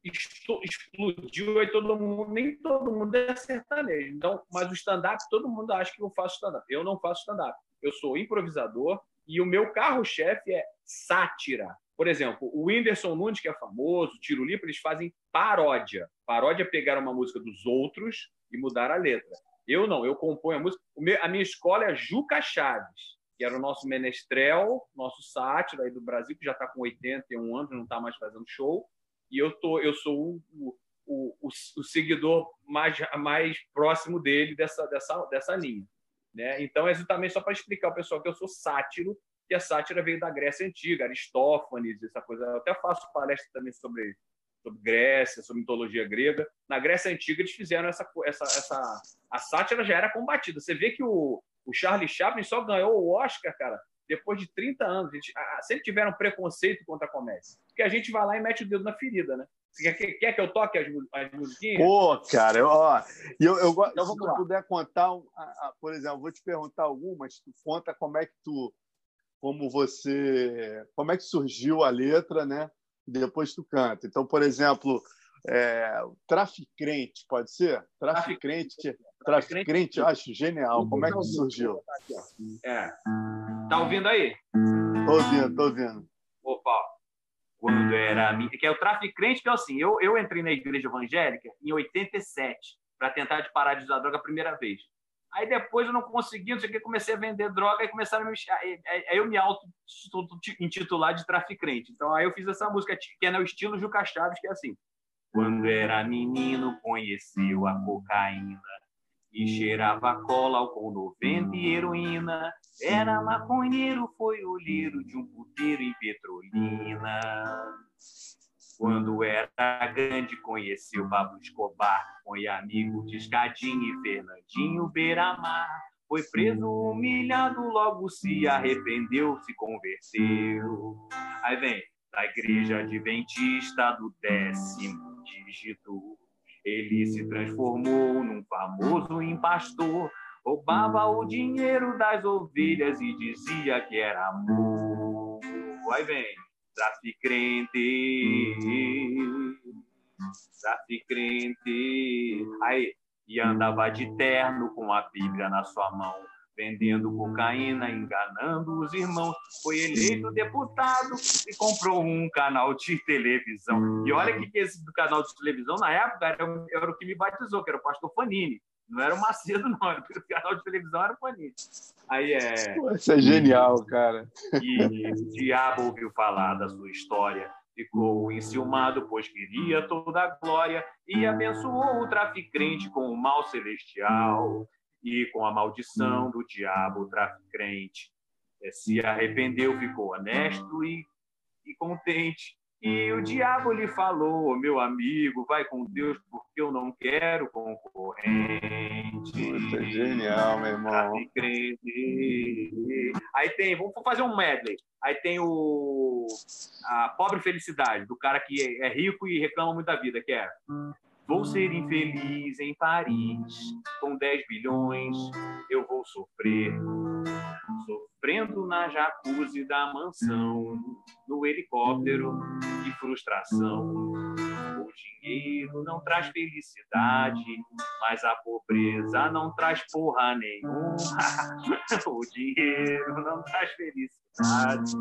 explodiu e todo mundo, nem todo mundo é sertanejo. Então, mas o stand-up, todo mundo acha que eu faço stand-up. Eu não faço stand-up. Eu sou improvisador e o meu carro-chefe é sátira. Por exemplo, o Whindersson Nunes, que é famoso, o Tiro Lipa, eles fazem paródia. Paródia é pegar uma música dos outros e mudar a letra. Eu não, eu componho a música. A minha escola é Juca Chaves, que era o nosso menestrel, nosso sátira aí do Brasil, que já está com 81 anos, não está mais fazendo show e eu, tô, eu sou o, o, o, o seguidor mais, mais próximo dele dessa, dessa, dessa linha. Né? Então, é exatamente só para explicar ao pessoal que eu sou sátiro, que a sátira veio da Grécia Antiga, Aristófanes, essa coisa. Eu até faço palestra também sobre, sobre Grécia, sobre mitologia grega. Na Grécia Antiga, eles fizeram essa. essa, essa a sátira já era combatida. Você vê que o, o Charlie Chaplin só ganhou o Oscar, cara, depois de 30 anos, a gente, a, sempre tiveram preconceito contra a comédia. Porque a gente vai lá e mete o dedo na ferida, né? Você quer, quer que eu toque as, as musiquinhas? Pô, cara, ó, eu, eu, então, se tu puder contar, por exemplo, vou te perguntar algumas, tu conta como é que tu, como você, como é que surgiu a letra, né? Depois tu canta. Então, por exemplo, é, Traficrente, pode ser? Traficrente, Traficrente, eu acho genial. Como é que surgiu? É. Tá ouvindo aí? Tô ouvindo, tô ouvindo. Opa, quando era. Que é o traficante, que é assim, eu, eu entrei na igreja evangélica em 87 para tentar de parar de usar droga a primeira vez. Aí depois eu não consegui, não sei o que, comecei a vender droga e começaram a me. Aí eu me auto-intitular de traficante. Então aí eu fiz essa música, que é no estilo Juca Chaves, que é assim. Quando era menino, conheceu a cocaína e cheirava cola, álcool 90 e heroína. Era maconheiro, foi olheiro de um puteiro em Petrolina. Quando era grande, conheceu Pablo Escobar, foi amigo de Escadinho e Fernandinho Beiramar. Foi preso, humilhado, logo se arrependeu, se converteu. Aí vem, da igreja adventista do décimo dígito Ele se transformou num famoso impastor, roubava o dinheiro das ovelhas e dizia que era amor. Aí vem, traficante, traficante. Aí, e andava de terno com a Bíblia na sua mão vendendo cocaína, enganando os irmãos. Foi eleito deputado e comprou um canal de televisão. E olha que esse canal de televisão, na época, era, era o que me batizou, que era o pastor Fanini. Não era o Macedo, não. Era o canal de televisão era o Fanini. Aí é. Isso é genial, cara. E o diabo ouviu falar da sua história. Ficou enciumado, pois queria toda a glória, e abençoou o traficante com o mal celestial e com a maldição do diabo traficante. É, se arrependeu, ficou honesto e, e contente. E o diabo lhe falou, meu amigo, vai com Deus, porque eu não quero concorrente. Isso é genial, meu irmão. Aí tem, vamos fazer um medley. Aí tem o a pobre felicidade do cara que é rico e reclama muito da vida, que é Vou ser infeliz em Paris, com 10 bilhões eu vou sofrer. Sofrendo na jacuzzi da mansão, no helicóptero, de frustração. O dinheiro não traz felicidade, mas a pobreza não traz porra nenhuma. o dinheiro não traz felicidade,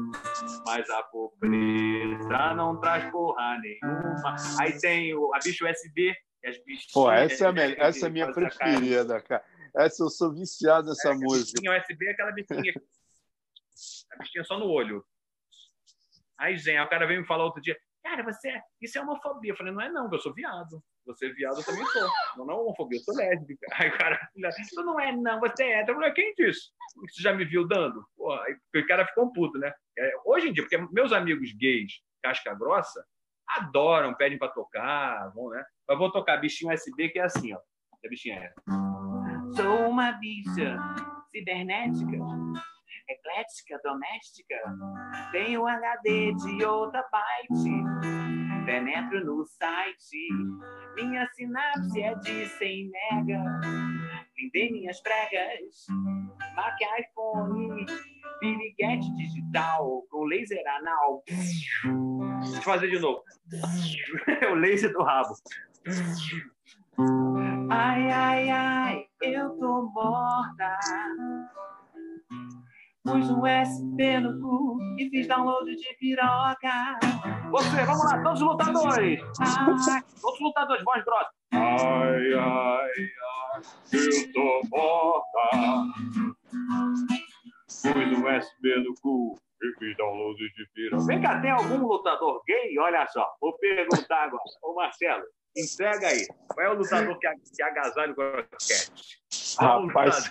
mas a pobreza não traz porra nenhuma. Aí tem o, a bicho USB, as bichinhas. Pô, essa é a, minha, essa é minha preferida, cara. Essa eu sou viciado nessa é, música. A USB é aquela bichinha. a bichinha só no olho. Aí, Zen, o cara veio me falar outro dia, cara, você é, isso é homofobia. Eu falei, não é não, eu sou viado. Você é viado, eu também sou. Não, não é homofobia, eu sou lésbica. Aí o cara, isso não é não, você é hétero. Eu falei, quem disse? Você já me viu dando? Pô, aí o cara ficou puto, né? É, hoje em dia, porque meus amigos gays, casca grossa, adoram, pedem para tocar, vão, né? Mas vou tocar bichinho USB, que é assim, ó. A bichinha é. Sou uma bicha cibernética eclética, doméstica. Tenho HD de outra byte. Penetro no site. Minha sinapse é de 100 mega. Lindei minhas pregas. Mac iPhone. Piriguete digital com laser anal. Deixa eu fazer de novo. o laser do rabo. Ai, ai, ai, eu tô morta. Pus um USB no cu e fiz download de piroca. Você, vamos lá, todos os lutadores. Ai, todos os lutadores, voz grossa. Ai, ai, ai, eu tô morta. Pus um USB no cu de. Vem cá, tem algum lutador gay? Olha só, vou perguntar agora. Ô, Marcelo, entrega aí. Qual é o lutador que, que agasalha o croquete? Rapaz,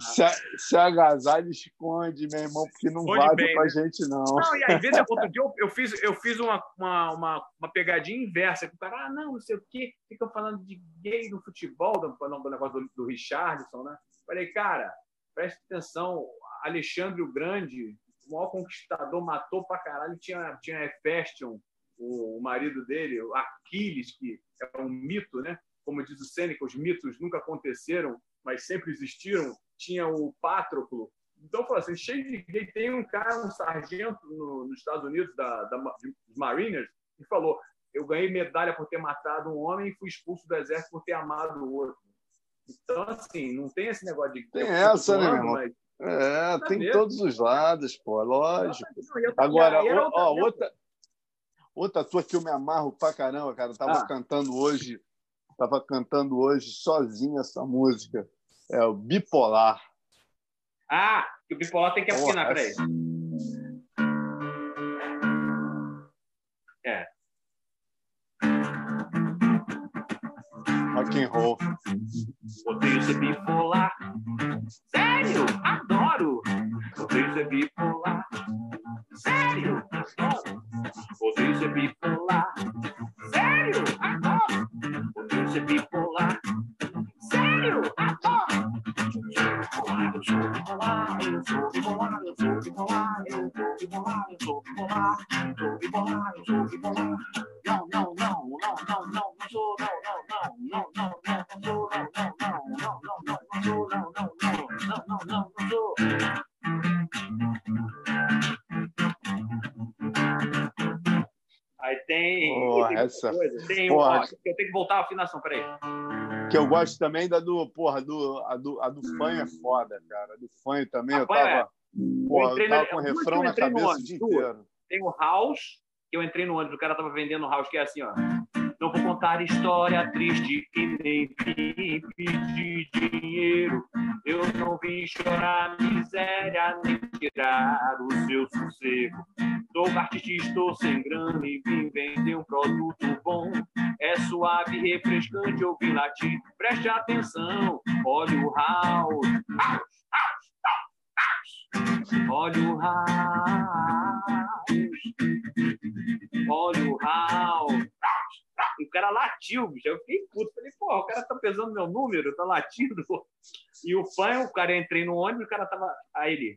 se, a, se agasalha, esconde, meu irmão, porque não esconde vale bem, pra né? gente, não. Não, e às vezes, outro dia eu, eu fiz, eu fiz uma, uma, uma, uma pegadinha inversa, que o cara, ah, não, não sei o quê, ficam falando de gay no futebol, do, do negócio do, do Richardson, né? Falei, cara, preste atenção, Alexandre o Grande, o maior conquistador, matou pra caralho, tinha, tinha Hefestion, o, o marido dele, o Aquiles, que é um mito, né? Como diz o Sêneca, os mitos nunca aconteceram, mas sempre existiram. Tinha o Patroclo. Então, falou assim, cheio de. Tem um cara, um sargento no, nos Estados Unidos, da, da, dos Mariners, que falou, eu ganhei medalha por ter matado um homem e fui expulso do exército por ter amado o outro. Então, assim, não tem esse negócio de... Tem essa, né, meu irmão? Mas... É, tem mesmo. todos os lados, pô, lógico. Agora, ó, outra, Outra tua que eu me amarro pra caramba, cara. Eu tava ah. cantando hoje, tava cantando hoje sozinho essa música. É o Bipolar. Ah, que o Bipolar tem que afinar, peraí. É. And roll. Odeio ser bipolar. Sério? Adoro. Odeio ser bipolar. Sério? Adoro. Odeio ser bipolar. Sério? Adoro. Odeio ser bipolar. Tem, porra. Ó, eu tenho que voltar a afinação, peraí. Que eu gosto também da do, porra, do, a do, a do fã é foda, cara. A do fã também, a eu tava, é. porra, eu, tava com o refrão na cabeça o dia inteiro. Tem o House, que eu entrei no ônibus, o cara tava vendendo o House, que é assim, ó. Não vou contar história triste e nem pedir dinheiro. Eu não vim chorar miséria nem tirar o seu sossego. Sou artista, estou sem grana e vim vender um produto bom. É suave, refrescante ouvir latir. Preste atenção, olha o house. Olha o house. Olha o house. O cara latiu, bicho. Eu fiquei puto. Falei, pô, o cara tá pesando meu número, tá latindo. E o fã, o cara entrei no ônibus, o cara tava. Aí ele.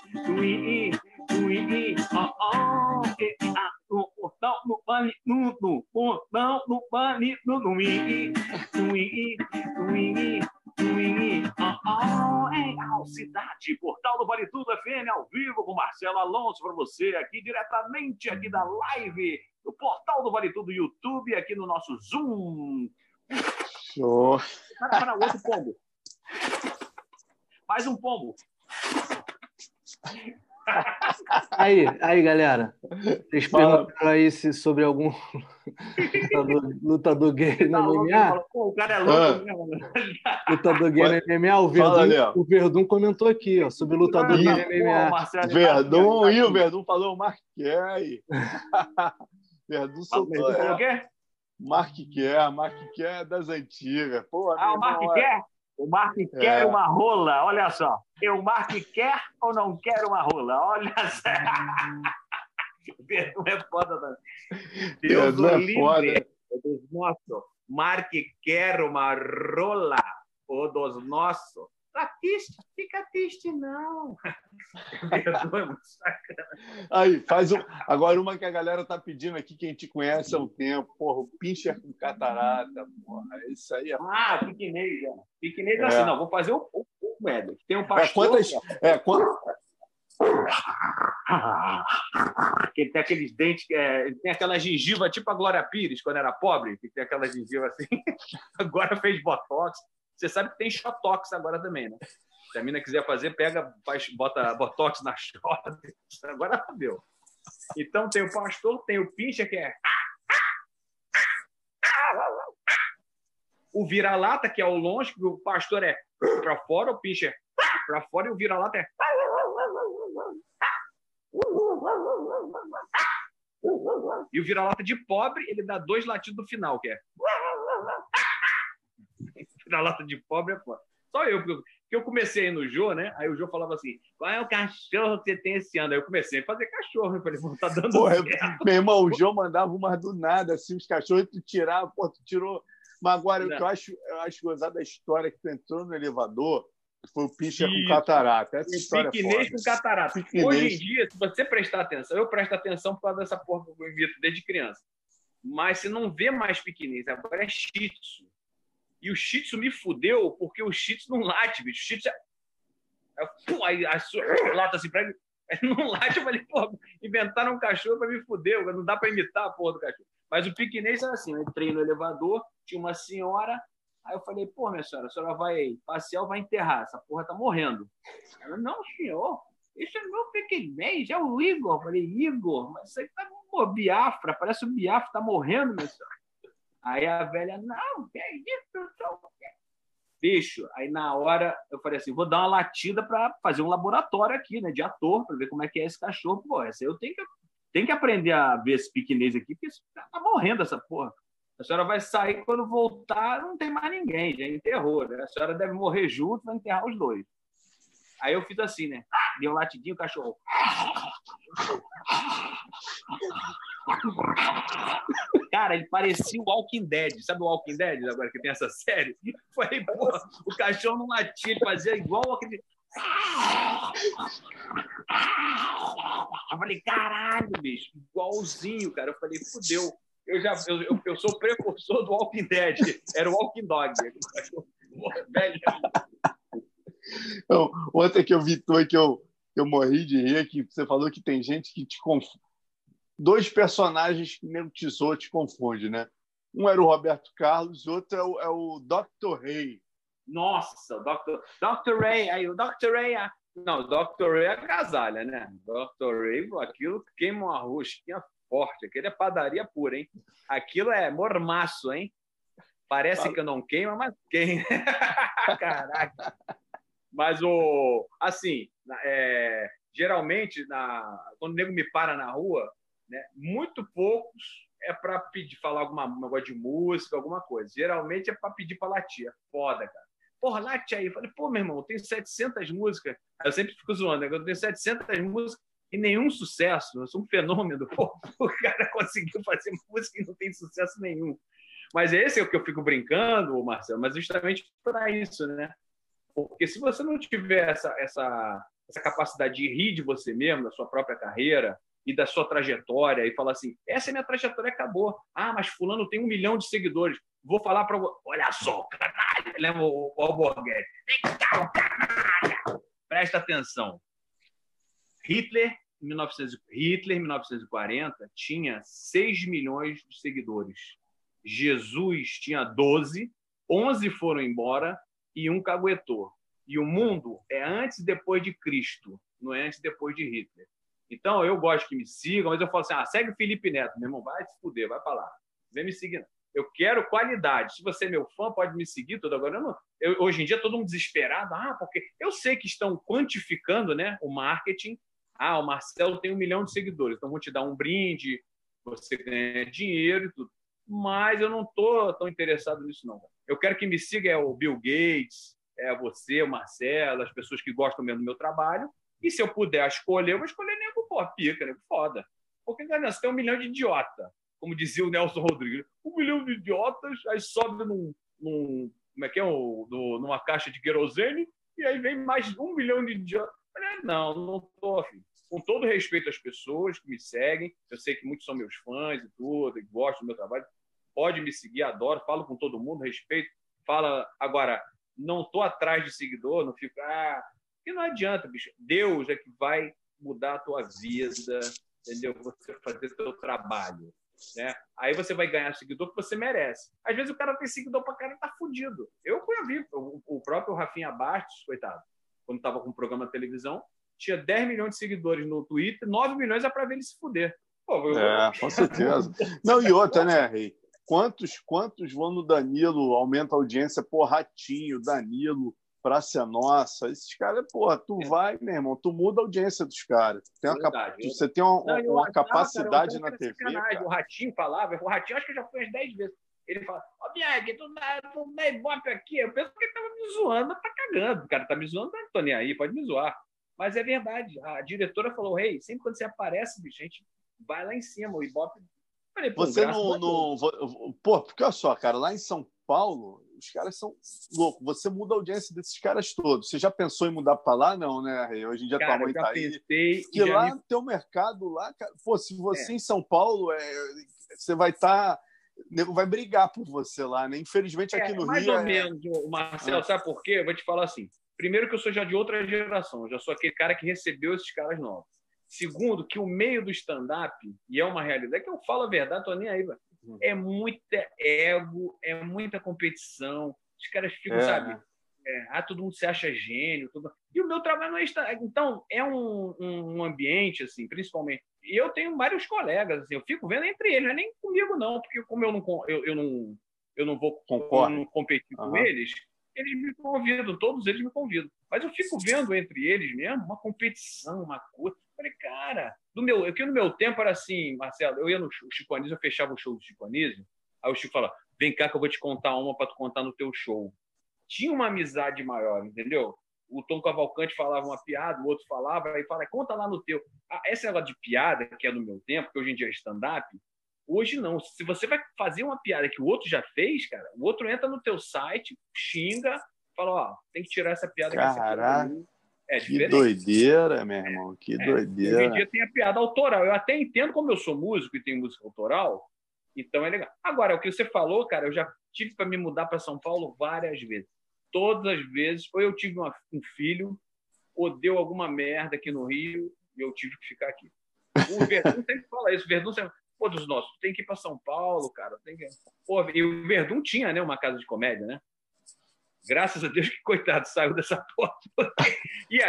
ui, ui, oh, oh, no portal no vale tudo, portal no vale tudo, ui, ui, ui, ui, oh, oh, é a cidade, portal do Vale Tudo FM ao vivo com Marcelo Alonso para você aqui diretamente aqui da live no portal do Vale Tudo YouTube, aqui no nosso Zoom. Show. Para, para outro pombo. Mais um pombo. Aí, aí, galera. Vocês perguntaram aí se sobre algum lutador, lutador gay no MMA. o cara é louco ah. mesmo. Né? Lutador gay no MMA. O Verdun, o Verdun comentou aqui ó, sobre lutador gay no MMA. Verdun, e o Verdun falou o Marquei. Verdun soltou. Falou o quê? Mark quer, Mark quer das antigas. Pô, ah, o Mark quer? O Mark é. quer uma rola, olha só. O Mark quer ou não quer uma rola? Olha só. Verdun é foda. Né? Deus Verdun é livre. foda. Deus nosso. Mark quer uma rola. O dos nossos. Tá triste? Fica triste, não. Aí, faz um... Agora, uma que a galera tá pedindo aqui, quem te conhece há um tempo. Porra, o pincher com catarata. Porra, isso aí é. Ah, piquenês, é. Piquenês é. assim, não. Vou fazer o, o, o Éder. Tem um pastor. É, quantas. É, quantas... Que tem aqueles dentes, é, tem aquela gengiva tipo a Glória Pires, quando era pobre, que tem aquela gengiva assim. Agora fez botox. Você sabe que tem Shotox agora também, né? Se a mina quiser fazer, pega, bota Botox na chota. Agora deu. Então tem o pastor, tem o pincha, que é. O vira-lata, que é o longe, que o pastor é para fora, o pincha é para fora e o vira-lata é. E o vira-lata de pobre, ele dá dois latidos no final, que é na lata de pobre é foda. Só eu, porque eu comecei no Jô, né? Aí o Jô falava assim: qual é o cachorro que você tem esse ano? Aí eu comecei a fazer cachorro. Eu falei, pô, tá dando Porra, Meu irmão, o Jô mandava umas do nada, assim, os cachorros, tu tirava, pô, tu tirou. Mas agora, Não. o que eu acho, eu acho gozado da história que tu entrou no elevador, foi o Pischer com catarata. Essa história é Piquinês com catarata. Piquinês. Hoje em dia, se você prestar atenção, eu presto atenção por causa dessa porra que eu invito desde criança. Mas você não vê mais piquinês, agora é shih tzu. E o Shih Tzu me fudeu porque o Shih Tzu não late, bicho. O Shih Tzu é... é pum, aí a lata assim pra ele. Não late, eu falei, pô, inventaram um cachorro para me fuder, não dá para imitar a porra do cachorro. Mas o piquenês era assim, eu entrei no elevador, tinha uma senhora, aí eu falei, pô, minha senhora, a senhora vai passear ou vai enterrar? Essa porra tá morrendo. Ela, não, senhor, esse é meu pequenês, é o Igor. Eu falei, Igor, mas isso aí tá, pô, Biafra, parece o Biafra, tá morrendo, minha senhora. Aí a velha, não, que é isso? Bicho, aí na hora eu falei assim: vou dar uma latida para fazer um laboratório aqui, né, de ator, para ver como é que é esse cachorro. Pô, essa eu tenho que, tenho que aprender a ver esse piquinês aqui, porque tá morrendo essa porra. A senhora vai sair quando voltar, não tem mais ninguém, já enterrou, né? A senhora deve morrer junto, vai enterrar os dois. Aí eu fiz assim, né? Deu um latidinho, o cachorro. Cara, ele parecia o Walking Dead. Sabe o Walking Dead agora que tem essa série? Eu falei, pô, o cachorro não latia, ele fazia igual Dead. Eu falei, caralho, bicho, igualzinho, cara. Eu falei, fudeu. Eu já eu, eu, eu sou precursor do Walking Dead. Era o Walking Dog. Velho. Então, ontem que eu vi tu que eu, eu morri de rir, que você falou que tem gente que te confunde. Dois personagens que nem o Tesouro te confunde, né? Um era o Roberto Carlos, outro é o, é o Dr. Ray. Nossa, Dr. Dr. Ray, aí o Dr. Ray, ah, não, Dr. Ray é agasalha, né? Dr. Ray, aquilo queima uma rosquinha forte, aquilo é padaria pura, hein? Aquilo é mormaço, hein? Parece que não queima, mas queima. Caraca. Mas o assim, é, geralmente na, quando o nego me para na rua, né, muito poucos é para pedir falar alguma negócio de música, alguma coisa. Geralmente é para pedir para latir. É foda, cara. Porra, late aí. Eu falei, pô, meu irmão, tenho 700 músicas. Eu sempre fico zoando, né? eu tenho 700 músicas e nenhum sucesso. Eu sou um fenômeno. Pô, o cara conseguiu fazer música e não tem sucesso nenhum. Mas esse é o que eu fico brincando, Marcelo, mas justamente para isso, né? Porque se você não tiver essa, essa, essa capacidade de rir de você mesmo, da sua própria carreira e da sua trajetória, e falar assim: essa é minha trajetória, acabou. Ah, mas Fulano tem um milhão de seguidores. Vou falar para. Olha só, canalha! Lembra o, o Alborguete? Vem cá, canalha! Presta atenção. Hitler, 1900, Hitler, em 1940, tinha 6 milhões de seguidores. Jesus tinha 12, 11 foram embora e um caguetou. E o mundo é antes e depois de Cristo, não é antes e depois de Hitler. Então, eu gosto que me sigam, mas eu falo assim: ah, segue o Felipe Neto, meu irmão, vai se fuder, vai para lá. Vem me seguir. Eu quero qualidade. Se você é meu fã, pode me seguir todo agora. Eu não, eu, hoje em dia, todo mundo desesperado. Ah, porque eu sei que estão quantificando né, o marketing. Ah, o Marcelo tem um milhão de seguidores, então vou te dar um brinde, você ganha dinheiro e tudo. Mas eu não estou tão interessado nisso, não. Eu quero que me siga é o Bill Gates, é você, o Marcelo, as pessoas que gostam mesmo do meu trabalho. E se eu puder escolher, eu vou escolher nego, pô, pica, nego foda. Porque, cara, você tem um milhão de idiota, como dizia o Nelson Rodrigues. Um milhão de idiotas, aí sobe num, num como é que é, um, no, numa caixa de querosene, e aí vem mais um milhão de idiotas. Não, não tô. Com todo respeito às pessoas que me seguem, eu sei que muitos são meus fãs e tudo, e gostam do meu trabalho, pode me seguir, adoro, falo com todo mundo, respeito. Fala, agora, não tô atrás de seguidor, não fico, ah, que não adianta, bicho. Deus é que vai mudar a tua vida, entendeu? Você fazer seu trabalho, né? Aí você vai ganhar seguidor que você merece. Às vezes o cara tem seguidor pra cara e tá fudido. Eu vi o próprio Rafinha Bastos, coitado, quando tava com um programa de televisão, tinha 10 milhões de seguidores no Twitter, 9 milhões é para ver ele se fuder. Pô, eu... É, com certeza. Não, e outra, né, Rei? Quantos, quantos vão no Danilo, aumenta a audiência, pô, Ratinho, Danilo, Praça Nossa, esses caras, porra, tu é. vai, meu irmão, tu muda a audiência dos caras. Tem cap... Você tem uma, não, uma capacidade cara, na TV. O Ratinho falava, o Ratinho acho que já foi umas 10 vezes. Ele fala, ó, oh, Biag, tu dá, tu dá ibope aqui. Eu penso que ele tava me zoando, mas tá cagando. O cara tá me zoando, não tô nem aí, pode me zoar. Mas é verdade. A diretora falou, rei, hey, sempre quando você aparece, bicho, a gente vai lá em cima. O ibope Falei, você não, não. Pô, porque olha só, cara, lá em São Paulo, os caras são loucos. Você muda a audiência desses caras todos. Você já pensou em mudar para lá? Não, né, Hoje em dia cara, tua mãe tá aí. Porque lá me... tem um mercado lá, cara. Pô, se você é. em São Paulo, é, você vai estar. Tá, nego vai brigar por você lá, né? Infelizmente aqui é, no mais Rio. Mais ou é... menos, Marcelo, ah. sabe por quê? Eu vou te falar assim. Primeiro que eu sou já de outra geração, eu já sou aquele cara que recebeu esses caras novos. Segundo, que o meio do stand-up, e é uma realidade, que eu falo a verdade, tô nem aí, uhum. é muita ego, é muita competição. Os caras ficam, é, sabe? É, ah, todo mundo se acha gênio. Tudo... E o meu trabalho não é stand Então, é um, um, ambiente, assim, principalmente. E eu tenho vários colegas, assim, eu fico vendo entre eles, não é nem comigo, não, porque como eu não, eu, eu não, eu não vou eu não competir uhum. com eles, eles me convidam, todos eles me convidam. Mas eu fico vendo entre eles mesmo uma competição, uma coisa. Falei, cara, do meu, eu que no meu tempo era assim, Marcelo, eu ia no Chico Anísio, eu fechava o show do Chico Anísio, aí o Chico fala, vem cá que eu vou te contar uma para tu contar no teu show. Tinha uma amizade maior, entendeu? o Tom Cavalcante falava uma piada, o outro falava, aí fala, conta lá no teu. Ah, esse negócio de piada, que é do meu tempo, que hoje em dia é stand-up, hoje não. Se você vai fazer uma piada que o outro já fez, cara, o outro entra no teu site, xinga, fala, ó, tem que tirar essa piada. Caraca. É que doideira, meu irmão, que é, doideira. Hoje em dia tem a piada autoral. Eu até entendo como eu sou músico e tenho música autoral, então é legal. Agora, o que você falou, cara, eu já tive para me mudar para São Paulo várias vezes. Todas as vezes, ou eu tive uma, um filho, ou deu alguma merda aqui no Rio e eu tive que ficar aqui. O Verdun sempre fala isso. O Verdun sempre... Pô, dos nossos, tem que ir para São Paulo, cara. Tem que... Pô, e o Verdun tinha né, uma casa de comédia, né? Graças a Deus que, coitado, saiu dessa porta. e,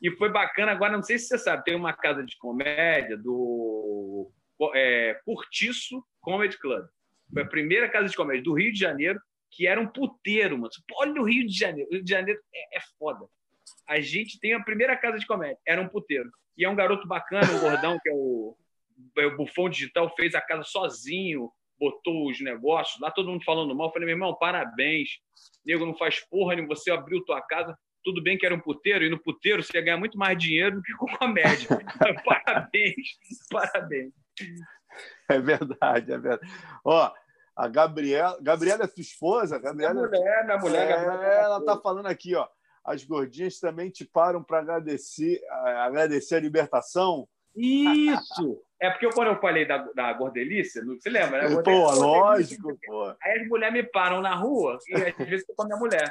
e foi bacana. Agora, não sei se você sabe, tem uma casa de comédia do é, Curtiço Comedy Club. Foi a primeira casa de comédia do Rio de Janeiro que era um puteiro, mano. Olha o Rio de Janeiro. O Rio de Janeiro é, é foda. A gente tem a primeira casa de comédia, era um puteiro. E é um garoto bacana, um gordão, que é o, o bufão digital, fez a casa sozinho, botou os negócios, lá todo mundo falando mal. Eu falei, meu irmão, parabéns. Nego não faz porra nenhuma, você abriu tua casa. Tudo bem que era um puteiro, e no puteiro você ia ganhar muito mais dinheiro do que com comédia. parabéns, parabéns. É verdade, é verdade. Ó, a Gabriela. Gabriela é tua esposa? Gabriela... Minha mulher, minha mulher. É, ela tá falando aqui, ó. As gordinhas também te param para agradecer, agradecer a libertação. Isso! É porque quando eu falei da, da gordelícia, você lembra, né? Pô, lógico, pô. Aí as mulheres me param na rua e às vezes eu com a minha mulher.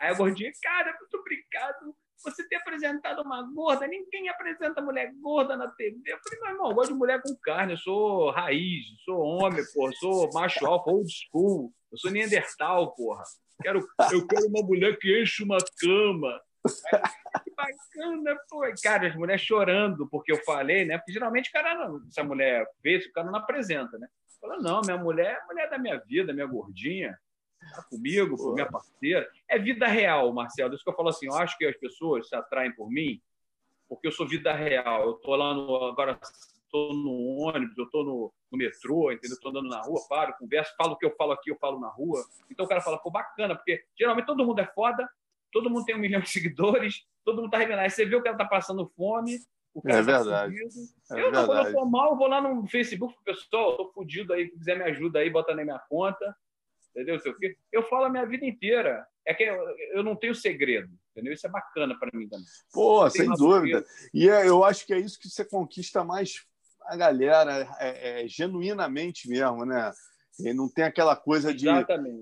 Aí a gordinha, cara, muito obrigado você ter apresentado uma gorda. Ninguém apresenta mulher gorda na TV. Eu falei, meu irmão, eu gosto de mulher com carne. Eu sou raiz, sou homem, porra. sou macho alfa, old school. Eu sou Neandertal, porra. Quero, eu quero uma mulher que enche uma cama. Que bacana, pô. Cara, as mulheres chorando porque eu falei, né? Porque geralmente o cara, não, se a mulher vê, o cara não apresenta, né? Fala, não, minha mulher é mulher da minha vida, minha gordinha tá comigo, por minha parceira. É vida real, Marcelo. Isso que eu falo assim, eu acho que as pessoas se atraem por mim porque eu sou vida real. Eu estou lá no agora estou no ônibus, eu estou no, no, metrô, entendeu? Estou andando na rua, paro, converso, falo o que eu falo aqui, eu falo na rua. Então o cara fala, pô, bacana, porque geralmente todo mundo é foda, todo mundo tem um milhão de seguidores, todo mundo tá revelando. Aí você vê o cara tá passando fome, o cara é tá verdade. É eu, verdade. quando eu tô mal, eu vou lá no Facebook, pessoal, tô fudido aí, se quiser me ajuda aí, bota na minha conta entendeu? Eu falo a minha vida inteira. É que eu, eu não tenho segredo, entendeu? Isso é bacana para mim também. Pô, sem dúvida. E é, eu acho que é isso que você conquista mais a galera, é, é, genuinamente mesmo, né? E não tem aquela coisa de,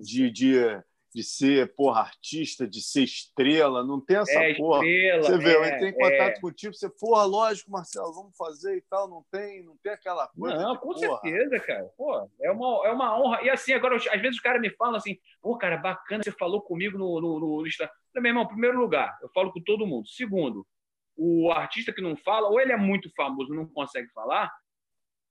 de, de de ser, porra, artista, de ser estrela, não tem essa é, porra. Estrela, você vê, é, eu entrei em contato é. contigo, você, porra, lógico, Marcelo, vamos fazer e tal, não tem, não tem aquela coisa. Não, com porra. certeza, cara. Pô, é uma, é uma honra. E assim, agora, às vezes os caras me falam assim, pô, cara, bacana, você falou comigo no, no, no Instagram. Meu irmão, primeiro lugar, eu falo com todo mundo. Segundo, o artista que não fala, ou ele é muito famoso não consegue falar,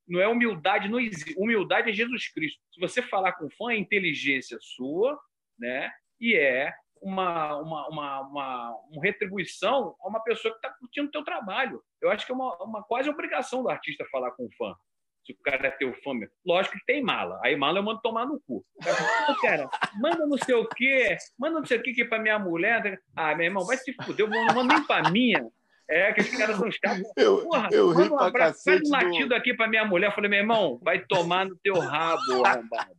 não é humildade, não existe. Humildade é Jesus Cristo. Se você falar com fã, é inteligência sua né? E é uma, uma, uma, uma, uma retribuição a uma pessoa que está curtindo o teu trabalho. Eu acho que é uma, uma quase obrigação do artista falar com o fã. Se o cara é teu fã mesmo. Lógico que tem mala. Aí mala eu mando tomar no cu. Cara, manda não sei o quê, manda não sei o quê aqui para minha mulher. Ah, meu irmão, vai se fuder, eu não mando nem para minha. É, que esses caras são chatos. Eu, Porra, eu ri um abraço, faz um latido do... aqui para minha mulher. Eu falei, meu irmão, vai tomar no teu rabo, arrombado.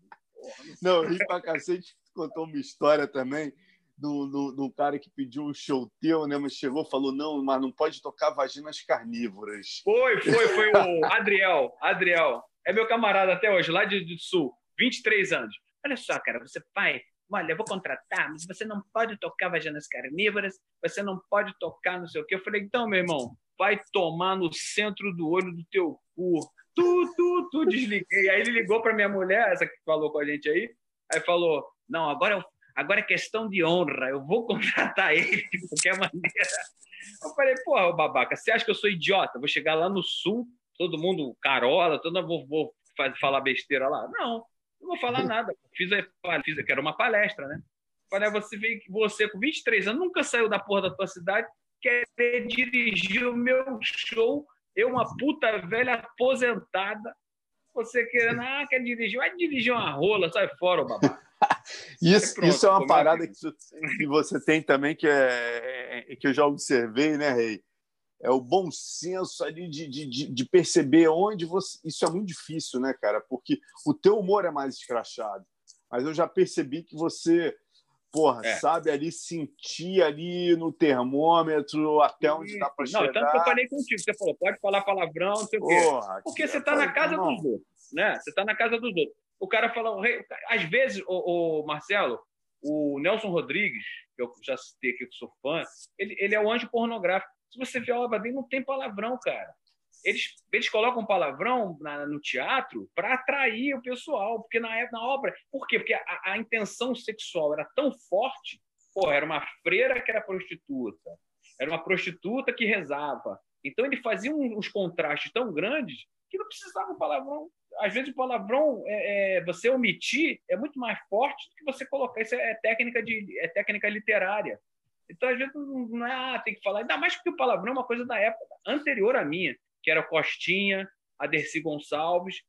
Não, eu ri pra cacete contou uma história também do, do, do, cara que pediu um show teu, né? Mas chegou falou: não, mas não pode tocar vaginas carnívoras. Foi, foi, foi o Adriel. Adriel. É meu camarada até hoje, lá de, de Sul, 23 anos. Olha só, cara, você pai, olha, eu vou contratar, mas você não pode tocar vaginas carnívoras, você não pode tocar não sei o quê. Eu falei, então, meu irmão, vai tomar no centro do olho do teu cu. Tu, tu, tu, desliguei. Aí ele ligou para minha mulher, essa que falou com a gente aí, aí falou, não, agora, agora é questão de honra, eu vou contratar ele de qualquer maneira. Eu falei, porra, babaca, você acha que eu sou idiota? Vou chegar lá no sul, todo mundo carola, todo mundo vou, vou falar besteira lá? Não, não vou falar nada. Fiz, fiz que era uma palestra, né? Falei, você vem você com 23 anos nunca saiu da porra da tua cidade, querer dirigir o meu show, eu uma puta velha aposentada, você querendo, ah, quer dirigir, vai dirigir uma rola, sai fora, babaca. isso, isso é uma parada que, que, você tem também que é, que eu já observei, né, Rei? É o bom senso ali de, de, de perceber onde você. Isso é muito difícil, né, cara? Porque o teu humor é mais escrachado. Mas eu já percebi que você porra, é. sabe ali sentir ali no termômetro até onde está para chegar. Não, tanto que eu falei contigo, você falou, pode falar palavrão, não sei o quê. Porque você está na casa não. dos outros, né? Você está na casa dos outros. O cara fala, às vezes, o, o, Marcelo, o Nelson Rodrigues, que eu já citei aqui que sou fã, ele, ele é o anjo pornográfico. Se você vê a obra dele, não tem palavrão, cara eles, eles colocam palavrão na, no teatro para atrair o pessoal, porque na, na obra. Por quê? Porque a, a, intenção sexual era tão forte. Pô, era uma freira que era prostituta, era uma prostituta que rezava. Então ele fazia uns contrastes tão grandes que não precisava palavrão. Às vezes o palavrão, é, é, você omitir, é muito mais forte do que você colocar. Isso é, técnica, de, é técnica literária. Então, às vezes, não é, ah, tem que falar. Ainda mais porque o palavrão é uma coisa da época anterior à minha que era Costinha, a Dercy Gonçalves.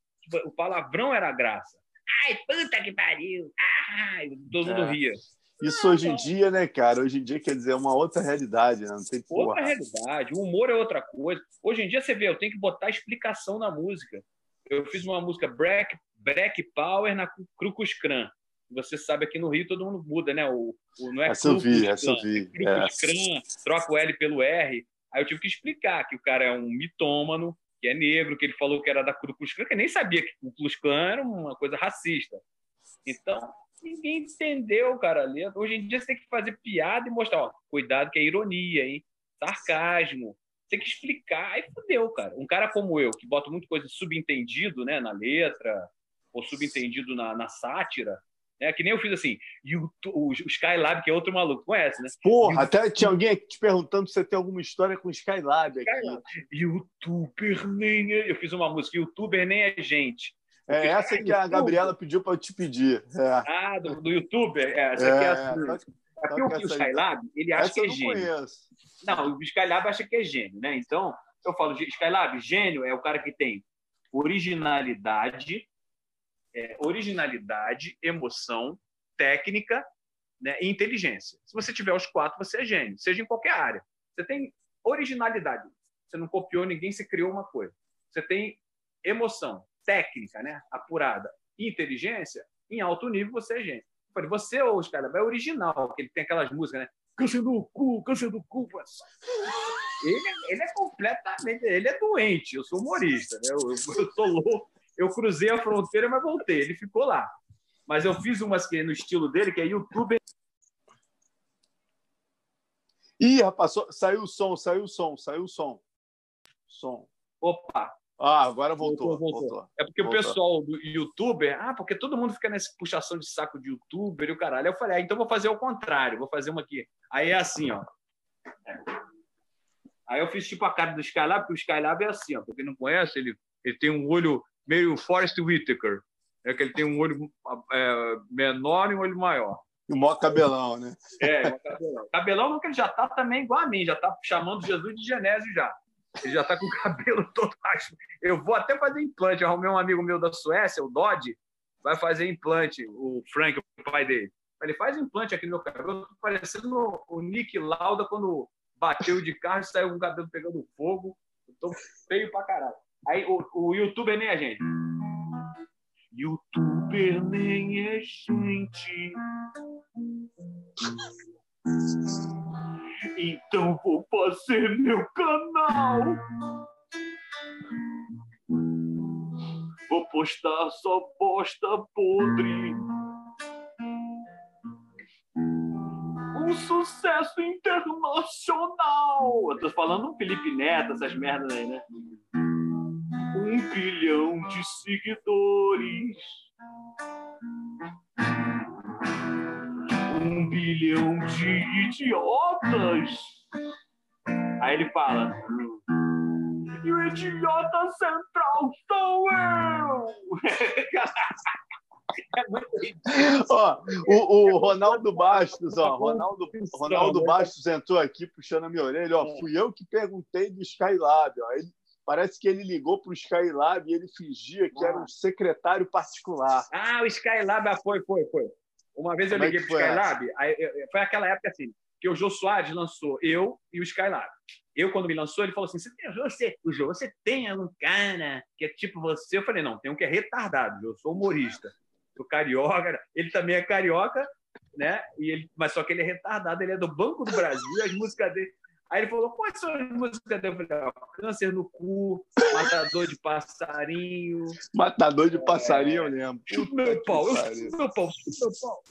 O palavrão era graça. Ai, puta que pariu! Ai, todo mundo é. ria. Isso hoje em dia, né, cara? Hoje em dia quer dizer é uma outra realidade, né? Não tem porra. Outra realidade. O humor é outra coisa. Hoje em dia você vê, eu tenho que botar explicação na música. Eu fiz uma música Black, Black Power na Crucus Cran. Você sabe aqui no Rio todo mundo muda, né? O, o não é essa eu vi, essa eu vi. É Crucus Cran, troca o L pelo R. Aí eu tive que explicar que o cara é um mitômano, que é negro, que ele falou que era da Klan, que nem sabia que o Klan era uma coisa racista. Então, ninguém entendeu, cara. Hoje em dia você tem que fazer piada e mostrar, ó, cuidado que é ironia, hein? Sarcasmo. Tem que explicar. Aí fodeu, cara. Um cara como eu, que bota muita coisa subentendido né, na letra, ou subentendido na, na sátira, é que nem eu fiz assim, YouTube, o Skylab, que é outro maluco, conhece, né? Porra, até tinha alguém aqui te perguntando se você tem alguma história com Skylab aqui. Skylab. Youtuber nem é... Eu fiz uma música, Youtuber nem é gente. É essa que a Gabriela pediu para eu te pedir. É. Ah, do, do Youtuber? É, essa aqui é, é a sua. Aqui o, o Skylab, ele acha que é gênio. Conheço. Não, o Skylab acha que é gênio, né? Então, eu falo, Skylab, gênio é o cara que tem originalidade, é, originalidade, emoção, técnica né, e inteligência. Se você tiver os quatro, você é gênio, seja em qualquer área. Você tem originalidade, você não copiou ninguém, você criou uma coisa. Você tem emoção, técnica, né, apurada, e inteligência, em alto nível você é gênio. Eu falei, você ou os caras, é original, que ele tem aquelas músicas, né? Câncer do cu, câncer do cu. Ele, ele é completamente, ele é doente. Eu sou humorista, né? eu, eu, eu sou louco eu cruzei a fronteira, mas voltei. Ele ficou lá. Mas eu fiz umas que no estilo dele, que é youtuber. Ih, rapaz, saiu o som, saiu o som, saiu o som. Som. Opa! Ah, agora voltou. voltou, voltou. voltou. É porque voltou. o pessoal do youtuber, ah, porque todo mundo fica nessa puxação de saco de youtuber e o caralho. Eu falei, ah, então vou fazer o contrário, vou fazer uma aqui. Aí é assim, ó. Aí eu fiz tipo a cara do Skylab, porque o Skylab é assim, ó. Pra quem não conhece, ele, ele tem um olho meio Forrest Whitaker. É que ele tem um olho é, menor e um olho maior. E o maior cabelão, né? É, o cabelão. Cabelão porque ele já tá também igual a mim, já tá chamando Jesus de Genésio já. Ele já tá com o cabelo todo baixo. Eu vou até fazer implante. Eu arrumei um amigo meu da Suécia, o Dodge, vai fazer implante, o Frank, o pai dele. Ele faz implante aqui no meu cabelo, parecendo o Nick Lauda quando bateu de carro e saiu com o cabelo pegando fogo. Eu tô feio pra caralho. Aí o, o youtuber nem a gente. Youtuber nem é gente. Então vou fazer meu canal. Vou postar só bosta podre. Um sucesso internacional. Eu tô falando um Felipe Neto, essas merdas aí, né? um bilhão de seguidores. Um bilhão de idiotas. Aí ele fala: E o idiota central sou eu! ó, o, o Ronaldo Bastos, ó, Ronaldo, Ronaldo Bastos entrou aqui puxando a minha orelha, ó, fui eu que perguntei do Skylab, ó, ele Parece que ele ligou para o Skylab e ele fingia que era um secretário particular. Ah, o Skylab, ah, foi, foi, foi. Uma vez eu Como é liguei para o Skylab, aí, foi aquela época assim, que o Jô Soares lançou eu e o Skylab. Eu, quando me lançou, ele falou assim: você tem, você, o Jô, você tem um cara que é tipo você? Eu falei: não, tem um que é retardado, eu sou humorista, sou carioca. Ele também é carioca, né? E ele, mas só que ele é retardado, ele é do Banco do Brasil, as músicas dele. Aí ele falou: quais são as músicas dele? Eu falei: câncer no cu, matador de passarinho. Matador de passarinho, é, eu lembro. Chupa meu pau, eu chupo meu pau, chupa meu pau.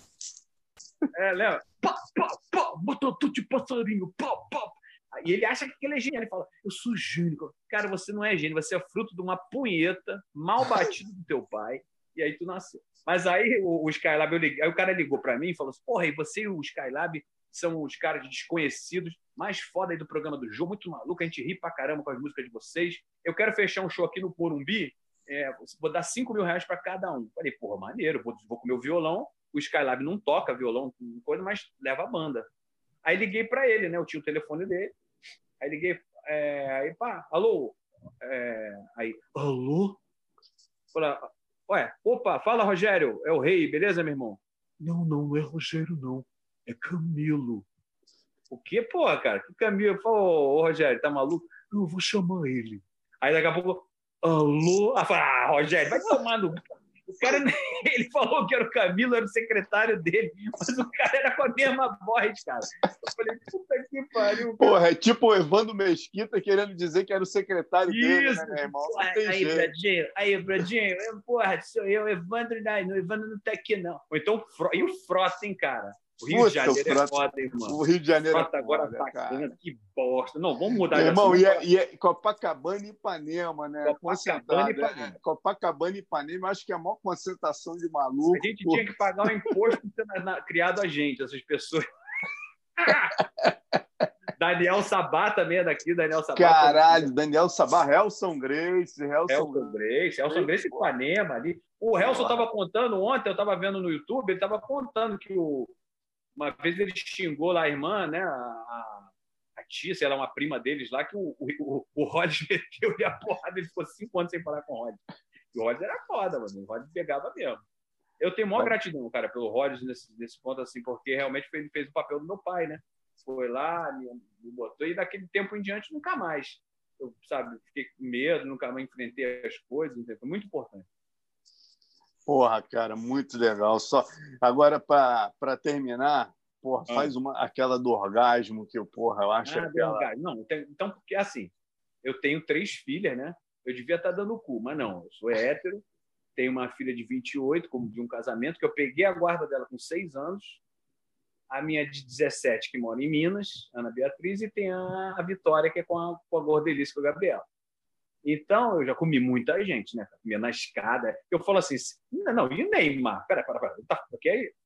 É, lembra? Pá, pá, pá, matador de passarinho, pá, pá. E ele acha que ele é gênio. Ele fala, eu sou gênio. Cara, você não é gênio, você é fruto de uma punheta mal batida do teu pai, e aí tu nasceu. Mas aí o, o Skylab, eu liguei, aí o cara ligou para mim e falou assim, porra, e você e o Skylab são os caras desconhecidos, mais foda aí do programa do jogo, muito maluco, a gente ri pra caramba com as músicas de vocês. Eu quero fechar um show aqui no Porumbi, é, vou dar 5 mil reais para cada um. Falei, porra, maneiro, vou, vou com meu violão, o Skylab não toca violão, coisa, mas leva a banda. Aí liguei para ele, né? Eu tinha o telefone dele. Aí liguei, é, aí pá, alô? É, aí, alô? Falei, ué, opa, fala Rogério, é o rei, beleza, meu irmão? Não, não, não é Rogério, não. É Camilo. O que, porra, cara? Que Camilo? Falou, ô Rogério, tá maluco? Eu vou chamar ele. Aí daqui a pouco, alô? Ah, Rogério, vai tomando o cara, ele falou que era o Camilo, era o secretário dele, mas o cara era com a mesma voz, cara. Eu falei, puta que pariu. Cara. Porra, é tipo o Evandro Mesquita querendo dizer que era o secretário Isso. dele, né, meu irmão? aí, Bradinho, aí, Bradinho, eu, porra, sou eu, Evandro, não, o Evandro não tá aqui, não. Ou então, e o Frota, hein, cara? O Rio Puta, de Janeiro é foda, irmão. O Rio de Janeiro é foda, agora tá cara. que bosta. Não, vamos mudar de Irmão, e é, e é Copacabana e Ipanema, né? Copacabana e Ipanema. É, Copacabana e Ipanema, acho que é a maior concentração de maluco. A gente tinha que pagar um imposto criado a gente, essas pessoas. Daniel Sabá também é daqui, Daniel Sabá. Caralho, Daniel Sabá, Helson Grace, Helson, Helson Grace, Helson Grace Ipanema ali. O Helson estava contando ontem, eu estava vendo no YouTube, ele estava contando que o, uma vez ele xingou lá a irmã, né? A, a tia, sei lá, uma prima deles lá, que o, o, o Rods meteu-lhe a porrada, ele ficou cinco anos sem falar com o Rods. E o Rods era foda, mano. O Rods pegava mesmo. Eu tenho maior gratidão, cara, pelo Rods nesse, nesse ponto, assim, porque realmente ele fez o papel do meu pai, né? Foi lá, me, me botou, e daquele tempo em diante nunca mais. Eu, sabe, fiquei com medo, nunca mais enfrentei as coisas, foi muito importante. Porra, cara, muito legal. Só agora para terminar, porra, ah. faz uma aquela do orgasmo que eu, porra, eu acho ah, aquela... Não, então porque assim, eu tenho três filhas, né? Eu devia estar tá dando cu, mas não, eu sou hétero, tenho uma filha de 28, como de um casamento, que eu peguei a guarda dela com seis anos, a minha de 17, que mora em Minas, Ana Beatriz, e tem a, a Vitória, que é com a, com a Gordelice, com a Gabriela. Então, eu já comi muita gente, né? Comia na escada. Eu falo assim, não, e o Neymar? Pera, pera, pera. Tá?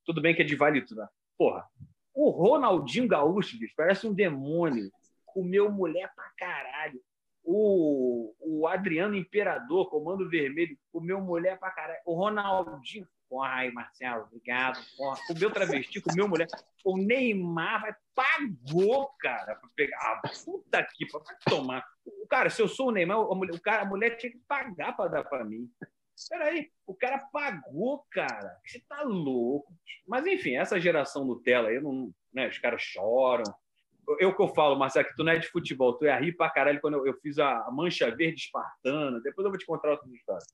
Tudo bem que é de vale tudo. Né? Porra, o Ronaldinho Gaúcho, bicho, parece um demônio. Comeu mulher pra caralho. O, o Adriano Imperador, Comando Vermelho, comeu mulher pra caralho. O Ronaldinho, porra aí, Marcelo, obrigado. Porra, comeu travesti, comeu mulher. O Neymar vai, pagou, cara, pra pegar. Ah, puta que vai tomar. O cara, se eu sou o Neymar, a mulher, o cara, a mulher tinha que pagar para dar para mim. Peraí, o cara pagou, cara. Você tá louco. Mas enfim, essa geração Nutella aí, não, né, os caras choram. Eu que eu falo, Marcelo, que tu não é de futebol, tu é rir pra caralho quando eu, eu fiz a Mancha Verde Espartana. Depois eu vou te contar outra história.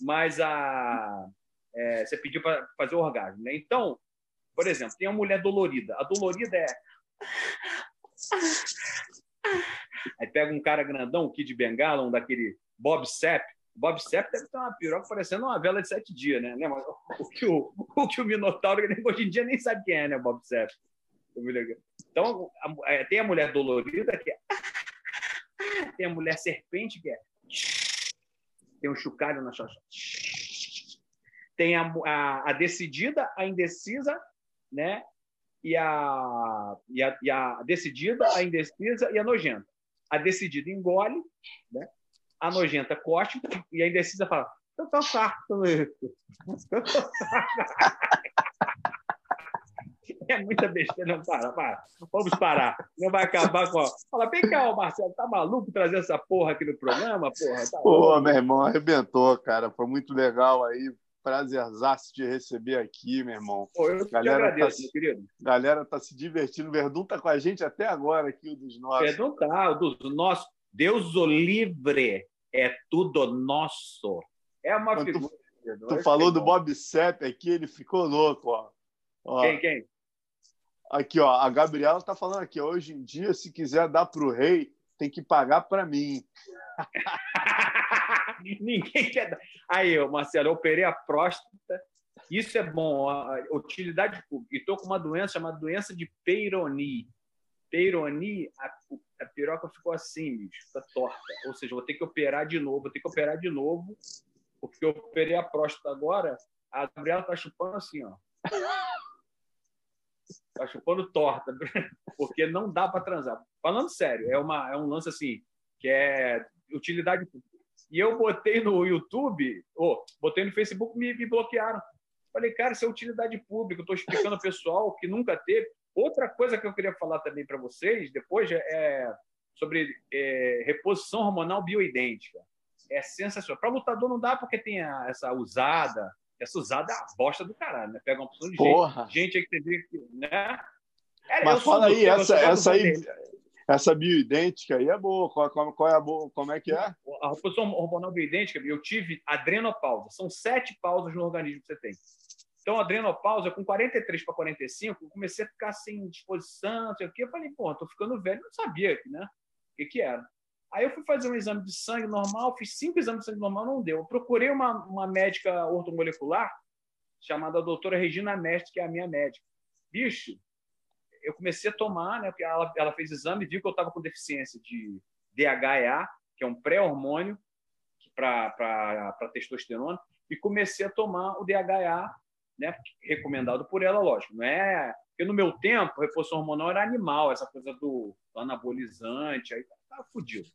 Mas a é, você pediu para fazer o orgasmo, né? Então, por exemplo, tem a mulher dolorida. A dolorida é. Aí pega um cara grandão, um Kid Bengala, um daquele Bob Sepp. Bob Sepp deve ter uma piroca parecendo uma vela de sete dias, né? O que o, o, que o Minotauro hoje em dia nem sabe quem é, né, Bob Sepp? Então, a, é, tem a mulher dolorida que é. Tem a mulher serpente que é. Tem um chocalho na xoxa tem a, a, a, decidida, a indecisa, né? E a, e, a, e a decidida, a indecisa e a nojenta. A decidida engole, né? A nojenta corte e a indecisa fala: Eu tô farto. é muita besteira. Não, para, para. Vamos parar. Não vai acabar com. Fala, vem cá, Marcelo, tá maluco trazer essa porra aqui no programa? Porra, tá Pô, meu irmão, arrebentou, cara. Foi muito legal aí Prazerzaço de receber aqui, meu irmão. Pô, eu galera te agradeço, tá, meu querido. Galera tá se divertindo. Verdun tá com a gente até agora aqui, o dos nossos. Verdun tá, o dos nossos. Deus o livre é tudo nosso. É uma Quando figura. Tu, tu falou do Bob Sepp aqui, ele ficou louco, ó. ó. Quem, quem? Aqui, ó, a Gabriela tá falando aqui, hoje em dia, se quiser dar pro rei, tem que pagar para mim. Ninguém quer dar. Aí, Marcelo, eu operei a próstata. Isso é bom. Utilidade pública. E estou com uma doença chamada doença de Peyronie. Peyronie, a, a piroca ficou assim, bicho, torta. Ou seja, vou ter que operar de novo, vou ter que operar de novo, porque eu operei a próstata agora. A Gabriela está chupando assim, ó. Está chupando torta, porque não dá para transar. Falando sério, é, uma, é um lance assim, que é utilidade pública. E eu botei no YouTube, botei no Facebook, me, me bloquearam. Falei, cara, isso é utilidade pública. Estou explicando ao pessoal que nunca teve. Outra coisa que eu queria falar também para vocês depois é sobre é, reposição hormonal bioidêntica. É sensacional. Para lutador não dá porque tem a, essa usada. Essa usada é a bosta do caralho, né? Pega uma opção de Porra. gente, gente aí que tem né? É, Mas fala aí, essa, essa aí, essa bioidêntica aí é boa. Qual, qual, qual, é a boa? Como é que é? A reposição hormonal bioidêntica, eu tive adrenopausa. São sete pausas no organismo que você tem. Então, adrenopausa, com 43 para 45, eu comecei a ficar sem disposição, não sei o quê. Eu falei, pô, tô ficando velho, não sabia né, o que, que era. Aí eu fui fazer um exame de sangue normal, fiz cinco exames de sangue normal, não deu. Eu procurei uma, uma médica ortomolecular chamada doutora Regina Mestre, que é a minha médica. Bicho, eu comecei a tomar, né? Porque ela, ela fez exame e viu que eu estava com deficiência de DHEA, que é um pré-hormônio para testosterona, e comecei a tomar o DHEA, né? Recomendado por ela, lógico. Não é. Porque no meu tempo, a reposição hormonal era animal, essa coisa do, do anabolizante, aí tá fudido.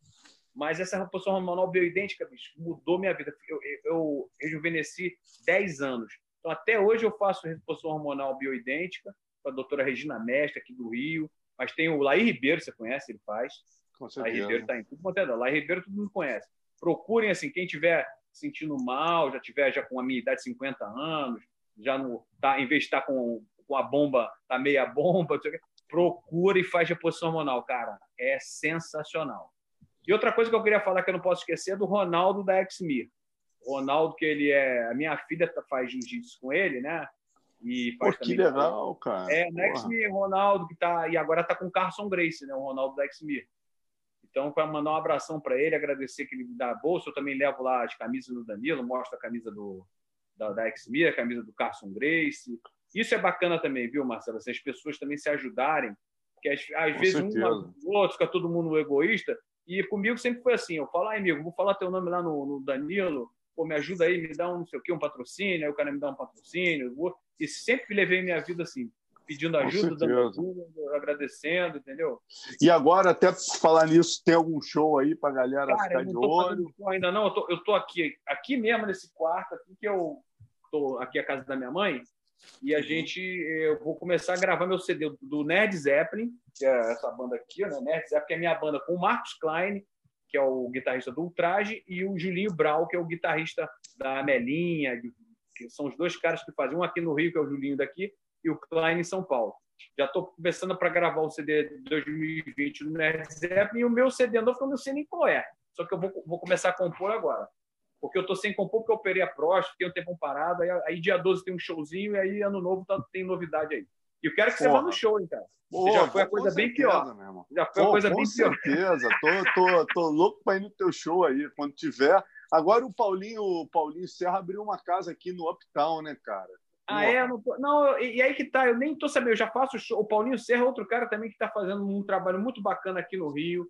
Mas essa reposição hormonal bioidêntica, bicho, mudou minha vida. Eu, eu rejuvenesci 10 anos. Então, até hoje eu faço reposição hormonal bioidêntica com a doutora Regina Mestre, aqui do Rio. Mas tem o Laí Ribeiro, você conhece, ele faz. Com certeza. Laí Ribeiro está em tudo quanto é Laí Ribeiro todo mundo conhece. Procurem, assim, quem tiver sentindo mal, já tiver já com a minha idade, 50 anos, já no, tá, em vez de estar tá com, com a bomba, tá meia bomba, procura e faz reposição hormonal, cara. É sensacional. E outra coisa que eu queria falar que eu não posso esquecer é do Ronaldo da Exmir. Ronaldo, que ele é. A minha filha faz jiu-jitsu com ele, né? E Pô, que legal, cara. É, no Exmir, Ronaldo, que tá. E agora tá com o Carson Grace, né? O Ronaldo da Exmir. Então, para mandar um abração para ele, agradecer que ele me dá a bolsa. Eu também levo lá as camisas do Danilo, mostro a camisa do, da, da Exmir, a camisa do Carson Grace. Isso é bacana também, viu, Marcelo? Se as pessoas também se ajudarem, porque às, às vezes certeza. um outro fica todo mundo egoísta. E comigo sempre foi assim: eu falo, ah, amigo, vou falar teu nome lá no, no Danilo, pô, me ajuda aí, me dá um não sei o quê, um patrocínio, aí o cara me dá um patrocínio. Vou... E sempre levei minha vida assim, pedindo ajuda, dando ajuda, agradecendo, entendeu? E agora, até falar nisso, tem algum show aí para galera cara, ficar de olho? Ainda não, eu tô, eu tô aqui, aqui mesmo nesse quarto, aqui que eu tô aqui a casa da minha mãe, e a gente, eu vou começar a gravar meu CD do Nerd Zeppelin, que é essa banda aqui, né? Nerd Zeppelin, que é a minha banda com o Marcos Klein, que é o guitarrista do Ultraje, e o Julinho Brau, que é o guitarrista da Melinha, que são os dois caras que fazem um aqui no Rio, que é o Julinho daqui, e o Klein em São Paulo. Já estou começando para gravar o CD de 2020 no Nerd Zeppelin, e o meu CD novo, que eu não sei nem qual é. Só que eu vou, vou começar a compor agora. Porque eu estou sem compor, porque eu operei a próstata, fiquei um tempo parado, aí, aí dia 12 tem um showzinho, e aí ano novo tá, tem novidade aí. E eu quero que Porra. você vá no show, hein, cara. Porra, já foi a coisa bem certeza, pior. Já foi a coisa bem pior. Com certeza. Tô, tô, tô louco para ir no teu show aí, quando tiver. Agora o Paulinho, o Paulinho Serra abriu uma casa aqui no Uptown, né, cara? Ah, é? Não, não, e aí que tá, eu nem tô sabendo, eu já faço show. O Paulinho Serra é outro cara também que está fazendo um trabalho muito bacana aqui no Rio,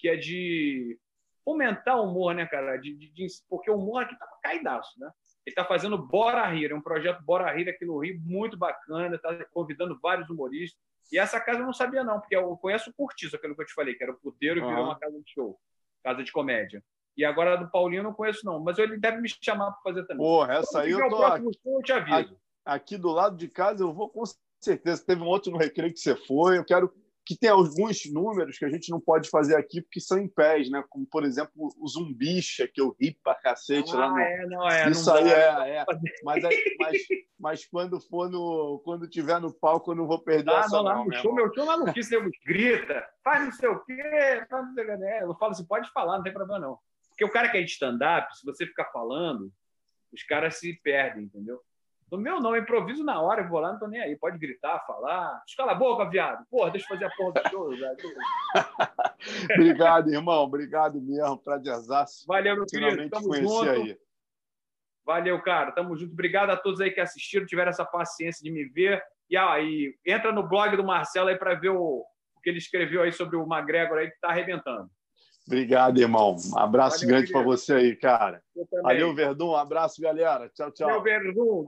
que é de fomentar o humor, né, cara? De, de, de porque o humor aqui tá caidaço, né? Ele está fazendo Bora Rir, é um projeto Bora Rir aqui no Rio, muito bacana, está convidando vários humoristas. E essa casa eu não sabia, não, porque eu conheço o Curtiço, aquilo que eu te falei, que era o puteiro e virou uma casa de show, casa de comédia. E agora a do Paulinho eu não conheço, não, mas ele deve me chamar para fazer também. Porra, essa aí eu tô. Aqui, show, eu te aviso. Aqui do lado de casa eu vou com certeza. Teve um outro no recreio que você foi, eu quero que tem alguns números que a gente não pode fazer aqui porque são em pés, né? Como, por exemplo, o Zumbicha, que eu ri pra cacete ah, lá no... é, não é. Isso não aí dá, é, é. Mas, aí, mas, mas quando for no. Quando tiver no palco, eu não vou perder ah, essa não, lá não, no show, meu show maluquice, nego grita, faz não sei o quê, faz não sei o quê. É, eu falo assim, pode falar, não tem problema não. Porque o cara que é de stand-up, se você ficar falando, os caras se perdem, entendeu? No meu não, eu improviso na hora, eu vou lá, não tô nem aí. Pode gritar, falar. Escala a boca, viado. Porra, deixa eu fazer a porra do show, velho. Obrigado, irmão. Obrigado mesmo. Prazerzaço. Valeu, meu querido. Tamo junto. Aí. Valeu, cara. Tamo junto. Obrigado a todos aí que assistiram, tiveram essa paciência de me ver. E aí, entra no blog do Marcelo aí para ver o, o, que ele escreveu aí sobre o McGregor aí que tá arrebentando. Obrigado, irmão. Um abraço Valeu, grande para você aí, cara. Valeu, Verdun. Um abraço, galera. Tchau, tchau. Valeu, Verdun.